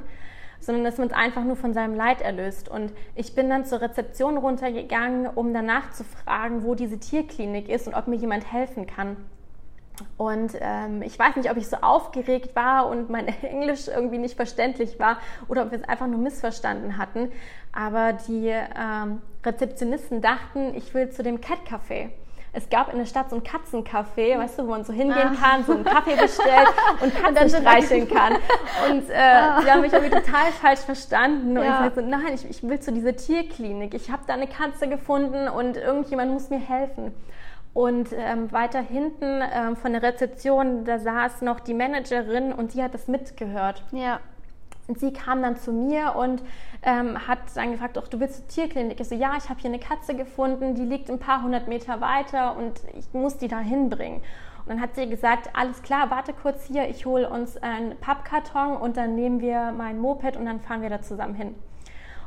sondern dass man es einfach nur von seinem Leid erlöst. Und ich bin dann zur Rezeption runtergegangen, um danach zu fragen, wo diese Tierklinik ist und ob mir jemand helfen kann. Und ähm, ich weiß nicht, ob ich so aufgeregt war und mein Englisch irgendwie nicht verständlich war oder ob wir es einfach nur missverstanden hatten. Aber die ähm, Rezeptionisten dachten, ich will zu dem Cat Café. Es gab in der Stadt so ein Katzencafé, weißt du, wo man so hingehen ah. kann, so einen Kaffee bestellt und Katzen streicheln kann. Und äh, ah. die haben mich irgendwie total falsch verstanden. Und ja. ich so, nein, ich, ich will zu dieser Tierklinik. Ich habe da eine Katze gefunden und irgendjemand muss mir helfen. Und ähm, weiter hinten ähm, von der Rezeption, da saß noch die Managerin und die hat das mitgehört. Ja. Und sie kam dann zu mir und ähm, hat dann gefragt, ach, du willst zur Tierklinik? Ich so, ja, ich habe hier eine Katze gefunden, die liegt ein paar hundert Meter weiter und ich muss die da hinbringen. Und dann hat sie gesagt, alles klar, warte kurz hier, ich hole uns einen Pappkarton und dann nehmen wir mein Moped und dann fahren wir da zusammen hin.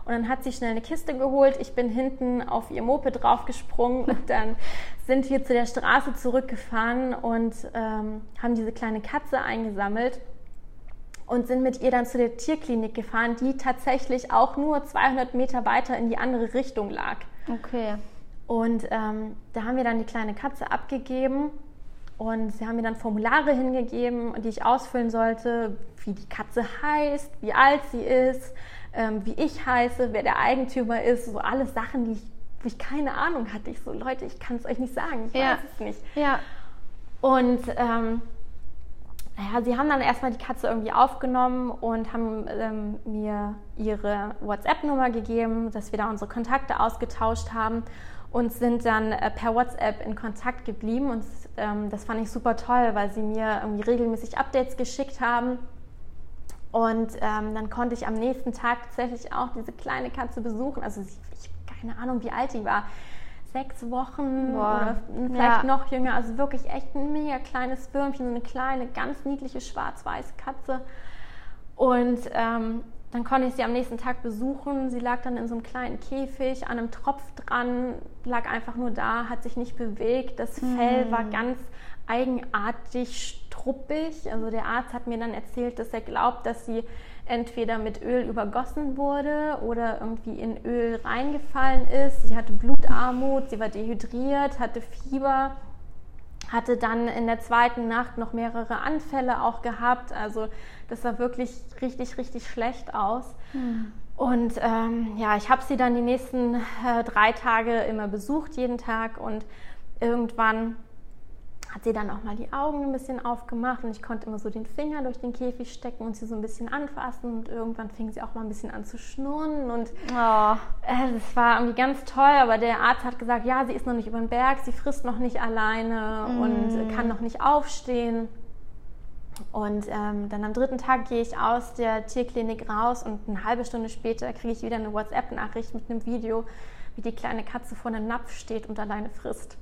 Und dann hat sie schnell eine Kiste geholt. Ich bin hinten auf ihr Moped draufgesprungen und dann sind wir zu der Straße zurückgefahren und ähm, haben diese kleine Katze eingesammelt und sind mit ihr dann zu der Tierklinik gefahren, die tatsächlich auch nur 200 Meter weiter in die andere Richtung lag. Okay. Und ähm, da haben wir dann die kleine Katze abgegeben und sie haben mir dann Formulare hingegeben, die ich ausfüllen sollte, wie die Katze heißt, wie alt sie ist, ähm, wie ich heiße, wer der Eigentümer ist, so alles Sachen, die ich, wo ich keine Ahnung hatte. Ich so, Leute, ich kann es euch nicht sagen, ich ja. weiß es nicht. Ja. Und ähm, naja, sie haben dann erstmal die Katze irgendwie aufgenommen und haben ähm, mir ihre WhatsApp-Nummer gegeben, dass wir da unsere Kontakte ausgetauscht haben und sind dann äh, per WhatsApp in Kontakt geblieben. Und ähm, das fand ich super toll, weil sie mir irgendwie regelmäßig Updates geschickt haben und ähm, dann konnte ich am nächsten Tag tatsächlich auch diese kleine Katze besuchen. Also ich, keine Ahnung, wie alt die war. Sechs Wochen Boah. oder vielleicht ja. noch jünger. Also wirklich echt ein mega kleines Würmchen, so eine kleine, ganz niedliche schwarz-weiße Katze. Und ähm, dann konnte ich sie am nächsten Tag besuchen. Sie lag dann in so einem kleinen Käfig an einem Tropf dran, lag einfach nur da, hat sich nicht bewegt. Das Fell war hm. ganz eigenartig struppig. Also der Arzt hat mir dann erzählt, dass er glaubt, dass sie entweder mit Öl übergossen wurde oder irgendwie in Öl reingefallen ist. Sie hatte Blutarmut, sie war dehydriert, hatte Fieber, hatte dann in der zweiten Nacht noch mehrere Anfälle auch gehabt. Also das sah wirklich richtig, richtig schlecht aus. Mhm. Und ähm, ja, ich habe sie dann die nächsten äh, drei Tage immer besucht, jeden Tag. Und irgendwann hat sie dann auch mal die Augen ein bisschen aufgemacht und ich konnte immer so den Finger durch den Käfig stecken und sie so ein bisschen anfassen und irgendwann fing sie auch mal ein bisschen an zu schnurren und oh. äh, das war irgendwie ganz toll, aber der Arzt hat gesagt, ja, sie ist noch nicht über den Berg, sie frisst noch nicht alleine mm. und kann noch nicht aufstehen. Und ähm, dann am dritten Tag gehe ich aus der Tierklinik raus und eine halbe Stunde später kriege ich wieder eine WhatsApp-Nachricht mit einem Video, wie die kleine Katze vor einem Napf steht und alleine frisst.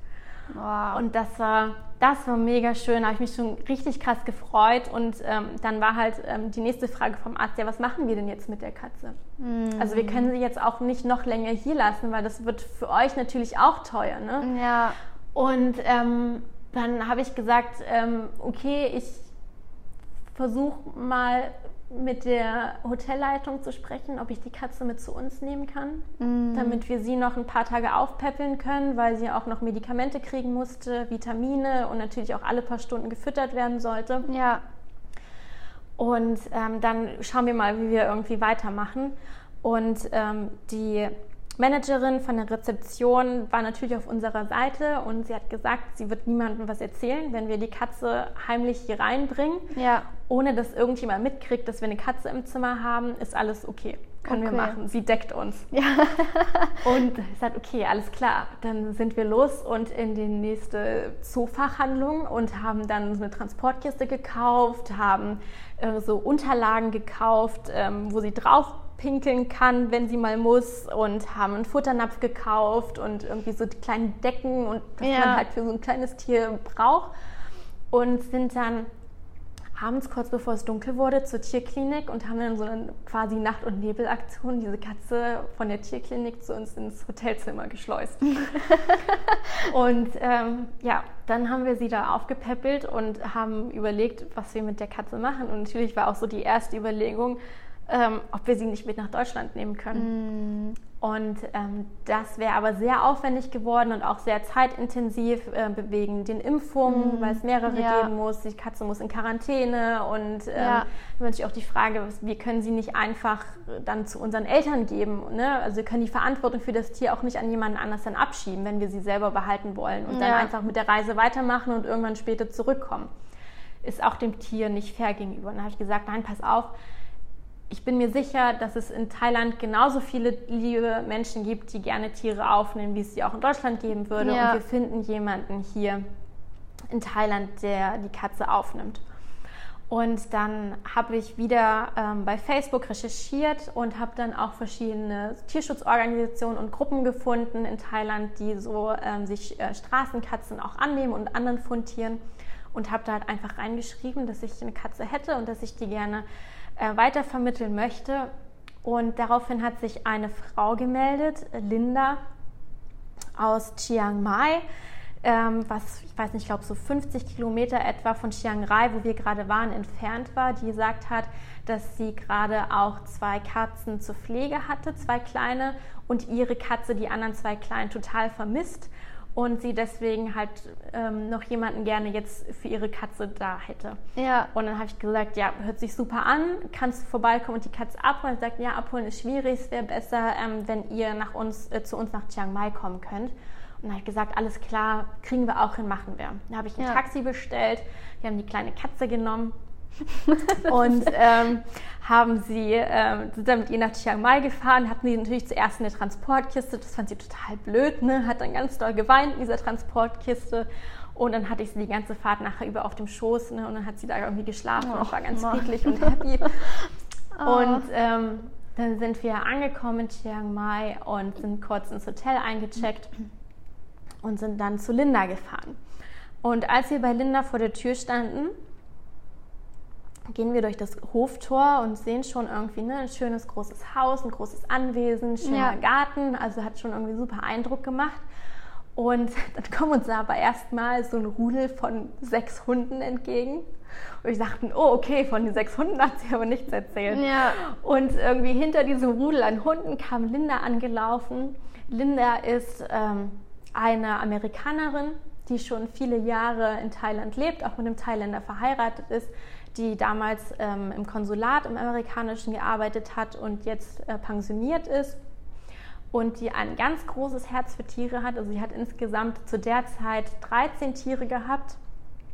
Wow. Und das war, das war mega schön. Da habe ich mich schon richtig krass gefreut. Und ähm, dann war halt ähm, die nächste Frage vom Arzt: Ja, was machen wir denn jetzt mit der Katze? Mhm. Also, wir können sie jetzt auch nicht noch länger hier lassen, weil das wird für euch natürlich auch teuer. Ne? Ja. Und ähm, dann habe ich gesagt: ähm, Okay, ich versuche mal mit der Hotelleitung zu sprechen, ob ich die Katze mit zu uns nehmen kann, mm. damit wir sie noch ein paar Tage aufpäppeln können, weil sie auch noch Medikamente kriegen musste, Vitamine und natürlich auch alle paar Stunden gefüttert werden sollte. Ja. Und ähm, dann schauen wir mal, wie wir irgendwie weitermachen. Und ähm, die Managerin von der Rezeption war natürlich auf unserer Seite und sie hat gesagt, sie wird niemandem was erzählen, wenn wir die Katze heimlich hier reinbringen, ja. ohne dass irgendjemand mitkriegt, dass wir eine Katze im Zimmer haben, ist alles okay. können Okay. wir machen. Sie deckt uns. Ja. Und ich sagte, okay, alles klar. Dann sind wir los und in die nächste Zoofachhandlung und haben dann so eine Transportkiste gekauft, haben äh, so Unterlagen gekauft, ähm, wo sie drauf pinkeln kann, wenn sie mal muss und haben einen Futternapf gekauft und irgendwie so die kleinen Decken und was Ja. man halt für so ein kleines Tier braucht und sind dann abends, kurz bevor es dunkel wurde, zur Tierklinik und haben dann so eine quasi Nacht- und Nebelaktion diese Katze von der Tierklinik zu uns ins Hotelzimmer geschleust. und ähm, ja, dann haben wir sie da aufgepäppelt und haben überlegt, was wir mit der Katze machen. Und natürlich war auch so die erste Überlegung, ähm, ob wir sie nicht mit nach Deutschland nehmen können. Und ähm, das wäre aber sehr aufwendig geworden und auch sehr zeitintensiv äh, wegen den Impfungen, weil es mehrere Ja. geben muss. Die Katze muss in Quarantäne und ähm, Ja. dann natürlich auch die Frage, wir können sie nicht einfach äh, dann zu unseren Eltern geben. Ne? Also wir können die Verantwortung für das Tier auch nicht an jemanden anders dann abschieben, wenn wir sie selber behalten wollen und dann Ja. einfach mit der Reise weitermachen und irgendwann später zurückkommen. Ist auch dem Tier nicht fair gegenüber. Und dann habe ich gesagt, nein, pass auf, ich bin mir sicher, dass es in Thailand genauso viele liebe Menschen gibt, die gerne Tiere aufnehmen, wie es sie auch in Deutschland geben würde. Ja. Und wir finden jemanden hier in Thailand, der die Katze aufnimmt. Und dann habe ich wieder ähm, bei Facebook recherchiert und habe dann auch verschiedene Tierschutzorganisationen und Gruppen gefunden in Thailand, die so ähm, sich äh, Straßenkatzen auch annehmen und anderen Fundtieren. Und habe da halt einfach reingeschrieben, dass ich eine Katze hätte und dass ich die gerne äh, weitervermitteln möchte. Und daraufhin hat sich eine Frau gemeldet, Linda aus Chiang Mai, ähm, was ich weiß nicht, ich glaube so 50 Kilometer etwa von Chiang Rai, wo wir gerade waren, entfernt war, die gesagt hat, dass sie gerade auch zwei Katzen zur Pflege hatte, zwei kleine, und ihre Katze die anderen zwei kleinen total vermisst und sie deswegen halt ähm, noch jemanden gerne jetzt für ihre Katze da hätte. Ja. Und dann habe ich gesagt, ja, hört sich super an, kannst du vorbeikommen und die Katze abholen? Sie sagt, ja, abholen ist schwierig, es wäre besser, ähm, wenn ihr nach uns, äh, zu uns nach Chiang Mai kommen könnt. Und dann habe ich gesagt, alles klar, kriegen wir auch hin, machen wir. Dann habe ich ein Ja. Taxi bestellt, wir haben die kleine Katze genommen und ähm, haben sie, ähm, sind dann mit ihr nach Chiang Mai gefahren, hatten sie natürlich zuerst eine Transportkiste, das fand sie total blöd, ne? hat dann ganz doll geweint in dieser Transportkiste und dann hatte ich sie die ganze Fahrt nachher über auf dem Schoß ne? und dann hat sie da irgendwie geschlafen und Och, war ganz Mann. friedlich und happy. Oh. Und ähm, dann sind wir angekommen in Chiang Mai und sind kurz ins Hotel eingecheckt und sind dann zu Linda gefahren. Und als wir bei Linda vor der Tür standen, gehen wir durch das Hoftor und sehen schon irgendwie ne, ein schönes großes Haus, ein großes Anwesen, schöner Ja. Garten. Also hat schon irgendwie super Eindruck gemacht. Und dann kommen uns aber erstmal so ein Rudel von sechs Hunden entgegen. Und wir dachten, oh, okay, von den sechs Hunden hat sie aber nichts erzählt. Ja. Und irgendwie hinter diesem Rudel an Hunden kam Linda angelaufen. Linda ist ähm, eine Amerikanerin, die schon viele Jahre in Thailand lebt, auch mit einem Thailänder verheiratet ist, die damals ähm, im Konsulat im amerikanischen gearbeitet hat und jetzt äh, pensioniert ist und die ein ganz großes Herz für Tiere hat. Also sie hat insgesamt zu der Zeit 13 Tiere gehabt.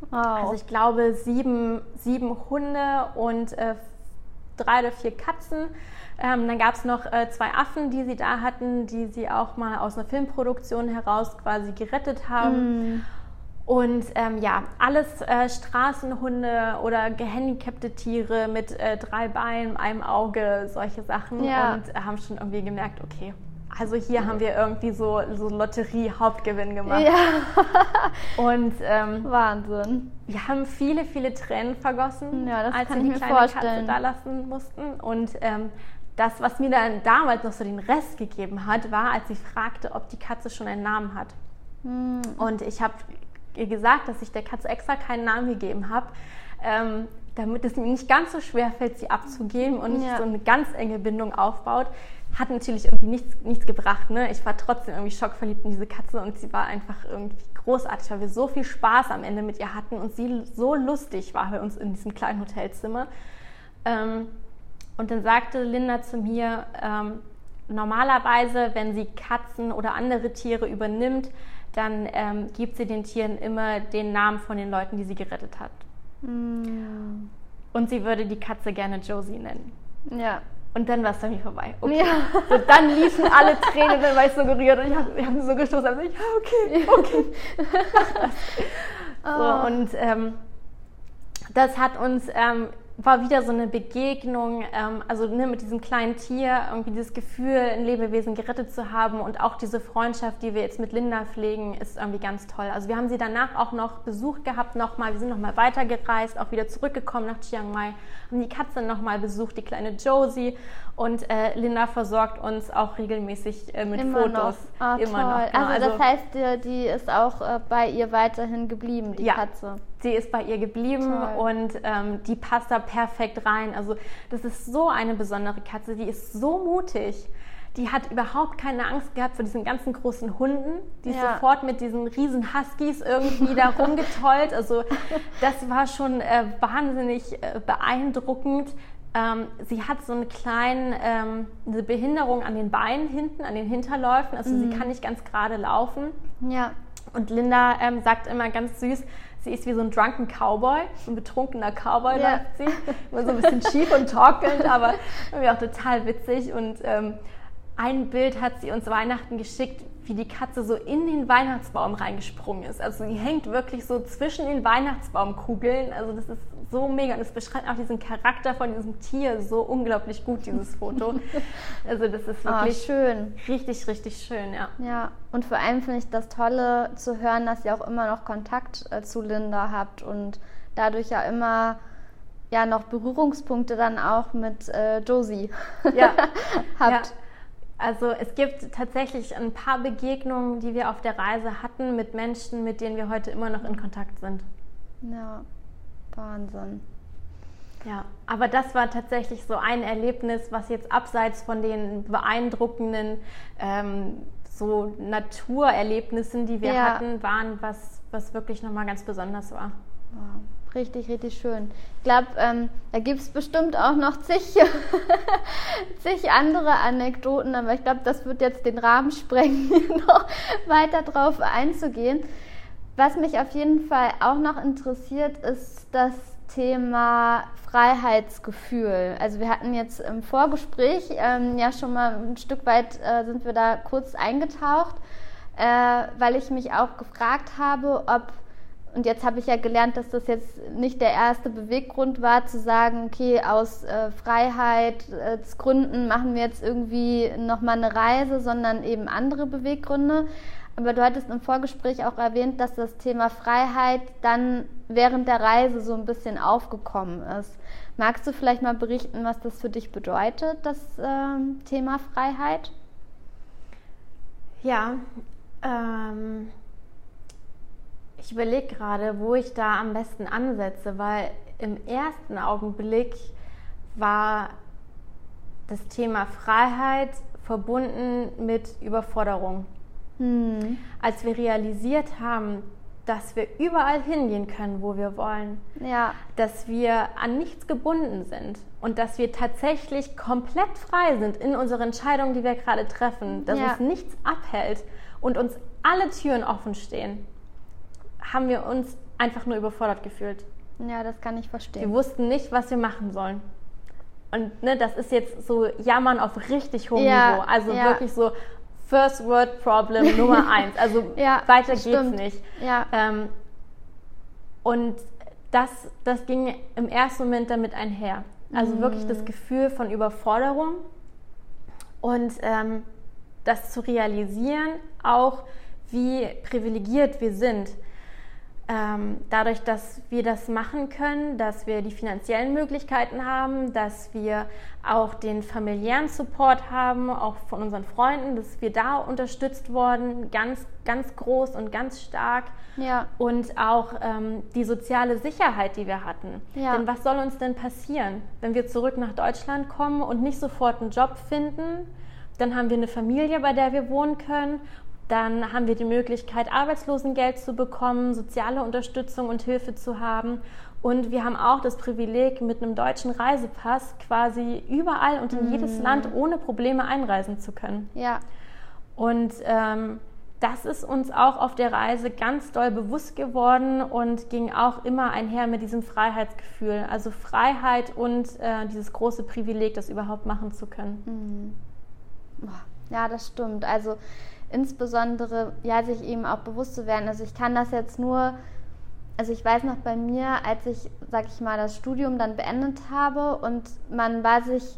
Wow. Also ich glaube sieben, sieben Hunde und äh, drei oder vier Katzen. Ähm, dann gab es noch äh, zwei Affen, die sie da hatten, die sie auch mal aus einer Filmproduktion heraus quasi gerettet haben. Mm. Und ähm, ja, alles äh, Straßenhunde oder gehandicapte Tiere mit äh, drei Beinen, einem Auge, solche Sachen. Ja. Und äh, haben schon irgendwie gemerkt, okay, also hier haben wir irgendwie so, so Lotterie-Hauptgewinn gemacht. Ja. Und ähm, Wahnsinn. wir haben viele, viele Tränen vergossen, Ja, als wir die kleine Katze da lassen mussten. Und ähm, das, was mir dann damals noch so den Rest gegeben hat, war, als sie fragte, ob die Katze schon einen Namen hat. Mm. Und ich habe ihr gesagt, dass ich der Katze extra keinen Namen gegeben habe, ähm, damit es mir nicht ganz so schwer fällt, sie abzugeben und Ja. so eine ganz enge Bindung aufbaut. Hat natürlich irgendwie nichts, nichts gebracht. Ne? Ich war trotzdem irgendwie schockverliebt in diese Katze und sie war einfach irgendwie großartig, weil wir so viel Spaß am Ende mit ihr hatten und sie so lustig war bei uns in diesem kleinen Hotelzimmer. Ähm, und dann sagte Linda zu mir, ähm, normalerweise, wenn sie Katzen oder andere Tiere übernimmt, dann ähm, gibt sie den Tieren immer den Namen von den Leuten, die sie gerettet hat. Mm. Und sie würde die Katze gerne Josie nennen. Ja. Und dann war es dann vorbei. Okay. Ja. So, dann liefen alle Tränen, dann war ich so gerührt und ich habe hab so gestoßen. Also ich, okay, okay. so, oh. Und ähm, das hat uns ähm, war wieder so eine Begegnung, ähm, also ne, mit diesem kleinen Tier, irgendwie dieses Gefühl, ein Lebewesen gerettet zu haben und auch diese Freundschaft, die wir jetzt mit Linda pflegen, ist irgendwie ganz toll. Also wir haben sie danach auch noch besucht gehabt, nochmal, wir sind nochmal weitergereist, auch wieder zurückgekommen nach Chiang Mai, haben die Katze nochmal besucht, die kleine Josie und äh, Linda versorgt uns auch regelmäßig äh, mit immer Fotos. Noch. Ah, immer toll. noch. Genau. Also, also das heißt, die, die ist auch äh, bei ihr weiterhin geblieben, die ja, Katze. Sie ist bei ihr geblieben toll. und ähm, die passt da perfekt rein. Also das ist so eine besondere Katze, die ist so mutig. Die hat überhaupt keine Angst gehabt vor diesen ganzen großen Hunden. Die ist ja. sofort mit diesen riesen Huskies irgendwie da rumgetollt. Also das war schon äh, wahnsinnig äh, beeindruckend, ähm, sie hat so eine kleine ähm, eine Behinderung an den Beinen hinten, an den Hinterläufen. Also mhm. sie kann nicht ganz gerade laufen. Ja. Und Linda ähm, sagt immer ganz süß, sie ist wie so ein drunken Cowboy, so ein betrunkener Cowboy ja. läuft sie. Immer so ein bisschen schief und torkelnd, aber irgendwie auch total witzig. Und ähm, ein Bild hat sie uns Weihnachten geschickt, wie die Katze so in den Weihnachtsbaum reingesprungen ist. Also sie hängt wirklich so zwischen den Weihnachtsbaumkugeln. Also das ist so mega und es beschreibt auch diesen Charakter von diesem Tier so unglaublich gut, dieses Foto. Also das ist ah, wirklich oh, schön. richtig, richtig schön, ja. Ja, und vor allem finde ich das Tolle zu hören, dass ihr auch immer noch Kontakt äh, zu Linda habt und dadurch ja immer ja noch Berührungspunkte dann auch mit äh, Josie ja. habt. Ja. Also es gibt tatsächlich ein paar Begegnungen, die wir auf der Reise hatten mit Menschen, mit denen wir heute immer noch in Kontakt sind. Ja, Wahnsinn. Ja, aber das war tatsächlich so ein Erlebnis, was jetzt abseits von den beeindruckenden ähm, so Naturerlebnissen, die wir ja. hatten, waren, was, was wirklich nochmal ganz besonders war. Wow. Richtig, richtig schön. Ich glaube, ähm, da gibt es bestimmt auch noch zig, zig andere Anekdoten, aber ich glaube, das wird jetzt den Rahmen sprengen, noch weiter drauf einzugehen. Was mich auf jeden Fall auch noch interessiert, ist das Thema Freiheitsgefühl. Also wir hatten jetzt im Vorgespräch ähm, ja schon mal ein Stück weit äh, sind wir da kurz eingetaucht, äh, weil ich mich auch gefragt habe, ob und jetzt habe ich ja gelernt, dass das jetzt nicht der erste Beweggrund war, zu sagen, okay, aus äh, Freiheitsgründen äh, machen wir jetzt irgendwie nochmal eine Reise, sondern eben andere Beweggründe. Aber du hattest im Vorgespräch auch erwähnt, dass das Thema Freiheit dann während der Reise so ein bisschen aufgekommen ist. Magst du vielleicht mal berichten, was das für dich bedeutet, das äh, Thema Freiheit? Ja, ähm, ich überlege gerade, wo ich da am besten ansetze, weil im ersten Augenblick war das Thema Freiheit verbunden mit Überforderung. Hm. Als wir realisiert haben, dass wir überall hingehen können, wo wir wollen, ja. dass wir an nichts gebunden sind und dass wir tatsächlich komplett frei sind in unseren Entscheidungen, die wir gerade treffen, dass ja. uns nichts abhält und uns alle Türen offen stehen haben wir uns einfach nur überfordert gefühlt. Ja, das kann ich verstehen. Wir wussten nicht, was wir machen sollen. Und ne, das ist jetzt so Jammern auf richtig hohem ja, Niveau. Also ja. wirklich so First World Problem Nummer eins. Also ja, weiter geht's stimmt. nicht. Ähm, und das, das ging im ersten Moment damit einher. Also mhm. wirklich das Gefühl von Überforderung und ähm, das zu realisieren, auch wie privilegiert wir sind ähm, dadurch, dass wir das machen können, dass wir die finanziellen Möglichkeiten haben, dass wir auch den familiären Support haben, auch von unseren Freunden, dass wir da unterstützt worden, ganz, ganz groß und ganz stark. Ja. Und auch ähm, die soziale Sicherheit, die wir hatten. Ja. Denn was soll uns denn passieren, wenn wir zurück nach Deutschland kommen und nicht sofort einen Job finden? Dann haben wir eine Familie, bei der wir wohnen können dann haben wir die Möglichkeit, Arbeitslosengeld zu bekommen, soziale Unterstützung und Hilfe zu haben. Und wir haben auch das Privileg, mit einem deutschen Reisepass quasi überall und in mhm. jedes Land ohne Probleme einreisen zu können. Ja. Und ähm, das ist uns auch auf der Reise ganz doll bewusst geworden und ging auch immer einher mit diesem Freiheitsgefühl. Also Freiheit und äh, dieses große Privileg, das überhaupt machen zu können. Mhm. Ja, das stimmt. Also insbesondere, ja, sich eben auch bewusst zu werden. Also ich kann das jetzt nur, also ich weiß noch bei mir, als ich, sag ich mal, das Studium dann beendet habe und man war sich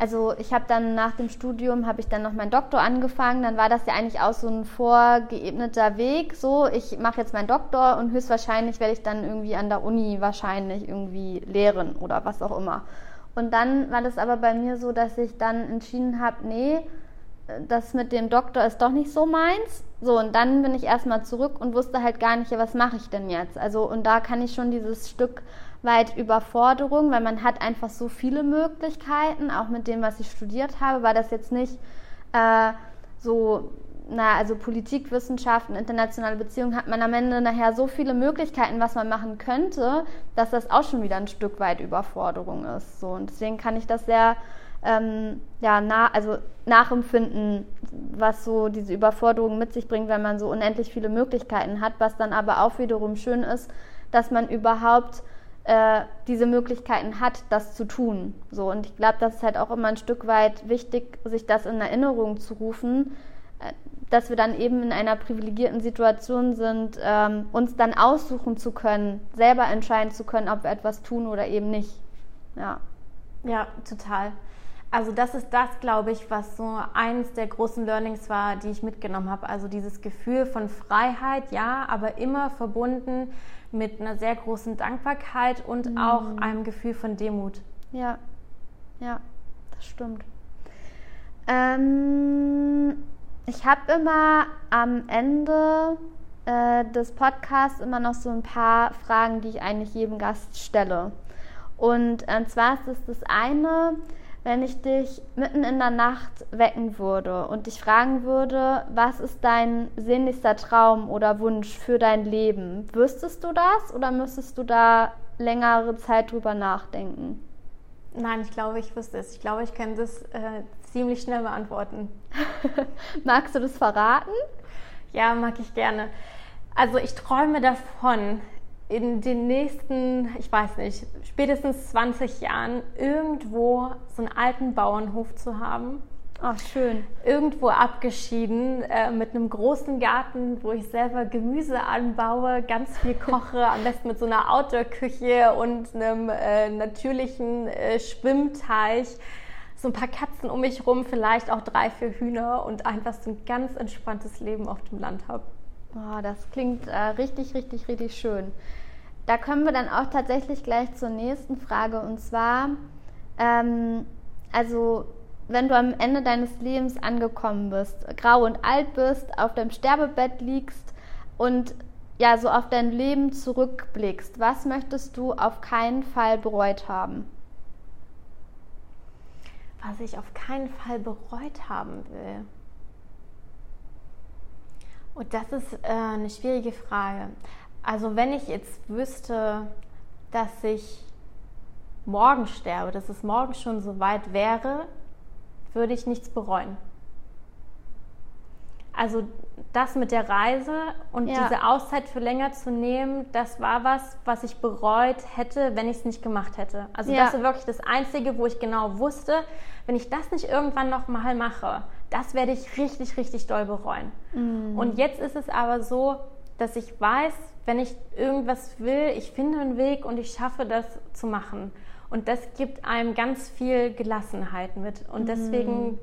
also ich habe dann nach dem Studium, habe ich dann noch meinen Doktor angefangen, dann war das ja eigentlich auch so ein vorgeebneter Weg, so ich mache jetzt meinen Doktor und höchstwahrscheinlich werde ich dann irgendwie an der Uni wahrscheinlich irgendwie lehren oder was auch immer. Und dann war das aber bei mir so, dass ich dann entschieden habe, nee, das mit dem Doktor ist doch nicht so meins. So, und dann bin ich erstmal zurück und wusste halt gar nicht, was mache ich denn jetzt? Also, und da kann ich schon dieses Stück weit Überforderung, weil man hat einfach so viele Möglichkeiten, auch mit dem, was ich studiert habe, war das jetzt nicht äh, so, na, also Politikwissenschaften, internationale Beziehungen, hat man am Ende nachher so viele Möglichkeiten, was man machen könnte, dass das auch schon wieder ein Stück weit Überforderung ist. So, und deswegen kann ich das sehr ähm, ja, na, also nachempfinden, was so diese Überforderung mit sich bringt, wenn man so unendlich viele Möglichkeiten hat, was dann aber auch wiederum schön ist, dass man überhaupt äh, diese Möglichkeiten hat, das zu tun. So, und ich glaube, das ist halt auch immer ein Stück weit wichtig, sich das in Erinnerung zu rufen, äh, dass wir dann eben in einer privilegierten Situation sind, ähm, uns dann aussuchen zu können, selber entscheiden zu können, ob wir etwas tun oder eben nicht. Ja. Ja, total. Also das ist das, glaube ich, was so eines der großen Learnings war, die ich mitgenommen habe. Also dieses Gefühl von Freiheit, ja, aber immer verbunden mit einer sehr großen Dankbarkeit und mhm. auch einem Gefühl von Demut. Ja, ja, das stimmt. Ähm, ich habe immer am Ende äh, des Podcasts immer noch so ein paar Fragen, die ich eigentlich jedem Gast stelle. Und äh, zwar ist es das eine, wenn ich dich mitten in der Nacht wecken würde und dich fragen würde, was ist dein sehnlichster Traum oder Wunsch für dein Leben? Wüsstest du das oder müsstest du da längere Zeit drüber nachdenken? Nein, ich glaube, ich wüsste es. Ich glaube, ich könnte es äh, ziemlich schnell beantworten. Magst du das verraten? Ja, mag ich gerne. Also ich träume davon, in den nächsten, ich weiß nicht, spätestens 20 Jahren irgendwo so einen alten Bauernhof zu haben. Ach, schön. Irgendwo abgeschieden äh, mit einem großen Garten, wo ich selber Gemüse anbaue, ganz viel koche, am besten mit so einer Outdoor-Küche und einem äh, natürlichen äh, Schwimmteich. So ein paar Katzen um mich rum, vielleicht auch drei, vier Hühner und einfach so ein ganz entspanntes Leben auf dem Land habe. Oh, das klingt äh, richtig, richtig, richtig schön. Da kommen wir dann auch tatsächlich gleich zur nächsten Frage und zwar, ähm, also wenn du am Ende deines Lebens angekommen bist, grau und alt bist, auf deinem Sterbebett liegst und ja, so auf dein Leben zurückblickst, was möchtest du auf keinen Fall bereut haben? Was ich auf keinen Fall bereut haben will. Und das ist äh, eine schwierige Frage. Also wenn ich jetzt wüsste, dass ich morgen sterbe, dass es morgen schon so weit wäre, würde ich nichts bereuen. Also das mit der Reise und ja. diese Auszeit für länger zu nehmen, das war was, was ich bereut hätte, wenn ich es nicht gemacht hätte. Also ja. das ist wirklich das Einzige, wo ich genau wusste, wenn ich das nicht irgendwann noch mal mache, das werde ich richtig, richtig doll bereuen. Mhm. Und jetzt ist es aber so, dass ich weiß, wenn ich irgendwas will, ich finde einen Weg und ich schaffe das zu machen. Und das gibt einem ganz viel Gelassenheit mit. Und deswegen mhm.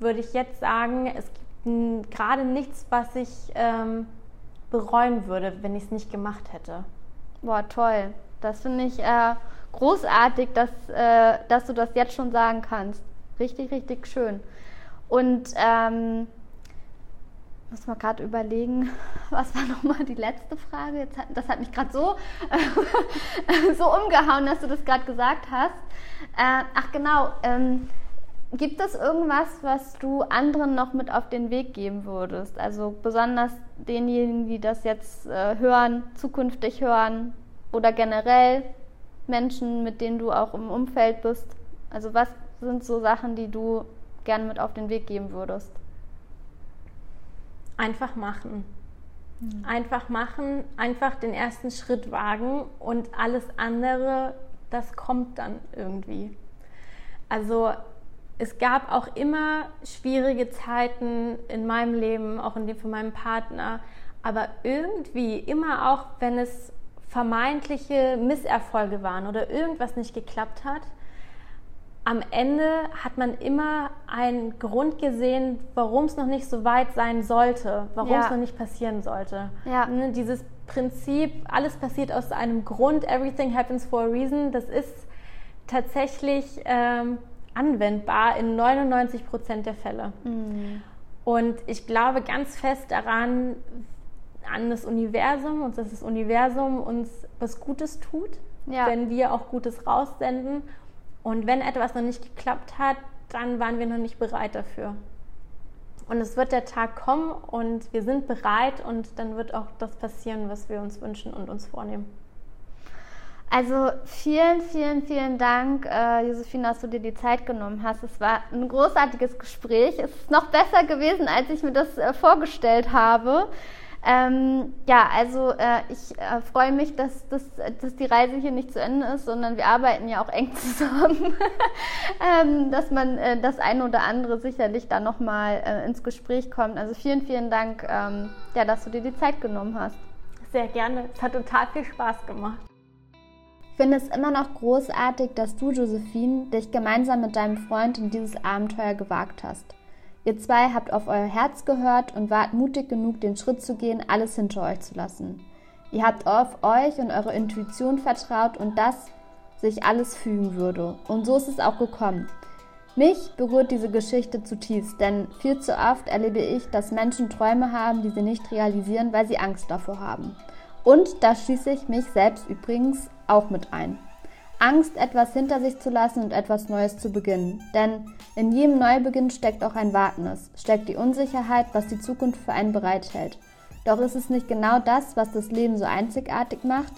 würde ich jetzt sagen, es gibt gerade nichts, was ich ähm, bereuen würde, wenn ich es nicht gemacht hätte. Boah, toll. Das finde ich äh, großartig, dass, äh, dass du das jetzt schon sagen kannst. Richtig, richtig schön. Und ähm, muss mal gerade überlegen, was war nochmal die letzte Frage? Jetzt hat, das hat mich gerade so, so umgehauen, dass du das gerade gesagt hast. Äh, ach genau, ähm, gibt es irgendwas, was du anderen noch mit auf den Weg geben würdest? Also besonders denjenigen, die das jetzt äh, hören, zukünftig hören oder generell Menschen, mit denen du auch im Umfeld bist. Also was sind so Sachen, die du gerne mit auf den Weg geben würdest? einfach machen. Mhm. Einfach machen, einfach den ersten Schritt wagen und alles andere, das kommt dann irgendwie. Also es gab auch immer schwierige Zeiten in meinem Leben, auch in dem von meinem Partner, aber irgendwie immer auch, wenn es vermeintliche Misserfolge waren oder irgendwas nicht geklappt hat, am Ende hat man immer einen Grund gesehen, warum es noch nicht so weit sein sollte, warum ja. es noch nicht passieren sollte. Ja. Ne, dieses Prinzip, alles passiert aus einem Grund, everything happens for a reason, das ist tatsächlich ähm, anwendbar in 99 Prozent der Fälle. Mhm. Und ich glaube ganz fest daran, an das Universum und dass das Universum uns was Gutes tut, ja. wenn wir auch Gutes raussenden. Und wenn etwas noch nicht geklappt hat, dann waren wir noch nicht bereit dafür. Und es wird der Tag kommen und wir sind bereit und dann wird auch das passieren, was wir uns wünschen und uns vornehmen. Also vielen, vielen, vielen Dank, äh, Josephine, dass du dir die Zeit genommen hast. Es war ein großartiges Gespräch. Es ist noch besser gewesen, als ich mir das äh, vorgestellt habe. Ähm, ja, also äh, ich äh, freue mich, dass, dass, dass die Reise hier nicht zu Ende ist, sondern wir arbeiten ja auch eng zusammen, ähm, dass man äh, das eine oder andere sicherlich dann nochmal äh, ins Gespräch kommt. Also vielen, vielen Dank, ähm, ja, dass du dir die Zeit genommen hast. Sehr gerne. Es hat total viel Spaß gemacht. Ich finde es immer noch großartig, dass du, Josephine, dich gemeinsam mit deinem Freund in dieses Abenteuer gewagt hast. Ihr zwei habt auf euer Herz gehört und wart mutig genug, den Schritt zu gehen, alles hinter euch zu lassen. Ihr habt auf euch und eure Intuition vertraut und dass sich alles fügen würde. Und so ist es auch gekommen. Mich berührt diese Geschichte zutiefst, denn viel zu oft erlebe ich, dass Menschen Träume haben, die sie nicht realisieren, weil sie Angst davor haben. Und da schließe ich mich selbst übrigens auch mit ein. Angst, etwas hinter sich zu lassen und etwas Neues zu beginnen. Denn in jedem Neubeginn steckt auch ein Wagnis, steckt die Unsicherheit, was die Zukunft für einen bereithält. Doch ist es nicht genau das, was das Leben so einzigartig macht?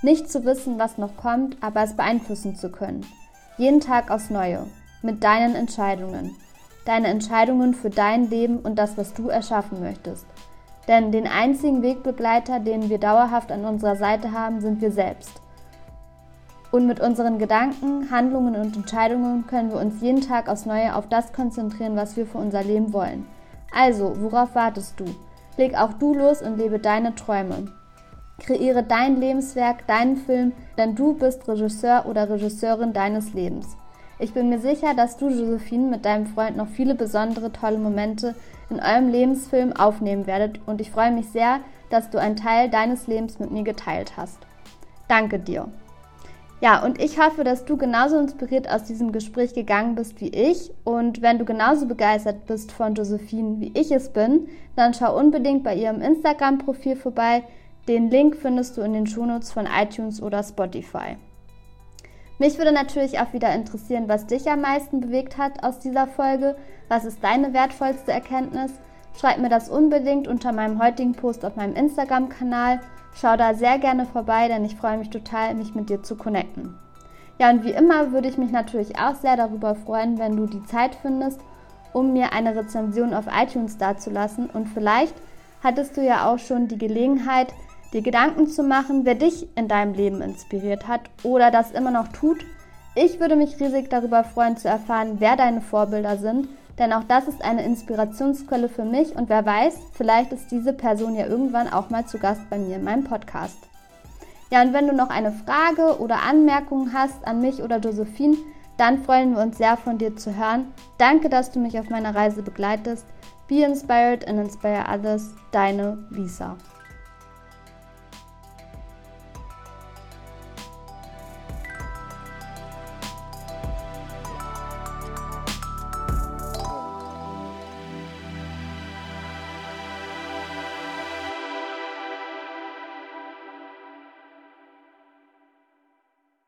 Nicht zu wissen, was noch kommt, aber es beeinflussen zu können. Jeden Tag aufs Neue. Mit deinen Entscheidungen. Deine Entscheidungen für dein Leben und das, was du erschaffen möchtest. Denn den einzigen Wegbegleiter, den wir dauerhaft an unserer Seite haben, sind wir selbst. Und mit unseren Gedanken, Handlungen und Entscheidungen können wir uns jeden Tag aufs Neue auf das konzentrieren, was wir für unser Leben wollen. Also, worauf wartest du? Leg auch du los und lebe deine Träume. Kreiere dein Lebenswerk, deinen Film, denn du bist Regisseur oder Regisseurin deines Lebens. Ich bin mir sicher, dass du, Josephine, mit deinem Freund noch viele besondere, tolle Momente in eurem Lebensfilm aufnehmen werdet und ich freue mich sehr, dass du einen Teil deines Lebens mit mir geteilt hast. Danke dir. Ja, und ich hoffe, dass du genauso inspiriert aus diesem Gespräch gegangen bist wie ich. Und wenn du genauso begeistert bist von Josephine, wie ich es bin, dann schau unbedingt bei ihrem Instagram-Profil vorbei. Den Link findest du in den Shownotes von iTunes oder Spotify. Mich würde natürlich auch wieder interessieren, was dich am meisten bewegt hat aus dieser Folge. Was ist deine wertvollste Erkenntnis? Schreib mir das unbedingt unter meinem heutigen Post auf meinem Instagram-Kanal Schau da sehr gerne vorbei, denn ich freue mich total, mich mit dir zu connecten. Ja, und wie immer würde ich mich natürlich auch sehr darüber freuen, wenn du die Zeit findest, um mir eine Rezension auf iTunes dazulassen. Und vielleicht hattest du ja auch schon die Gelegenheit, dir Gedanken zu machen, wer dich in deinem Leben inspiriert hat oder das immer noch tut. Ich würde mich riesig darüber freuen zu erfahren, wer deine Vorbilder sind denn auch das ist eine Inspirationsquelle für mich und wer weiß, vielleicht ist diese Person ja irgendwann auch mal zu Gast bei mir in meinem Podcast. Ja, und wenn du noch eine Frage oder Anmerkung hast an mich oder Josephine, dann freuen wir uns sehr von dir zu hören. Danke, dass du mich auf meiner Reise begleitest. Be inspired and inspire others. Deine Lisa.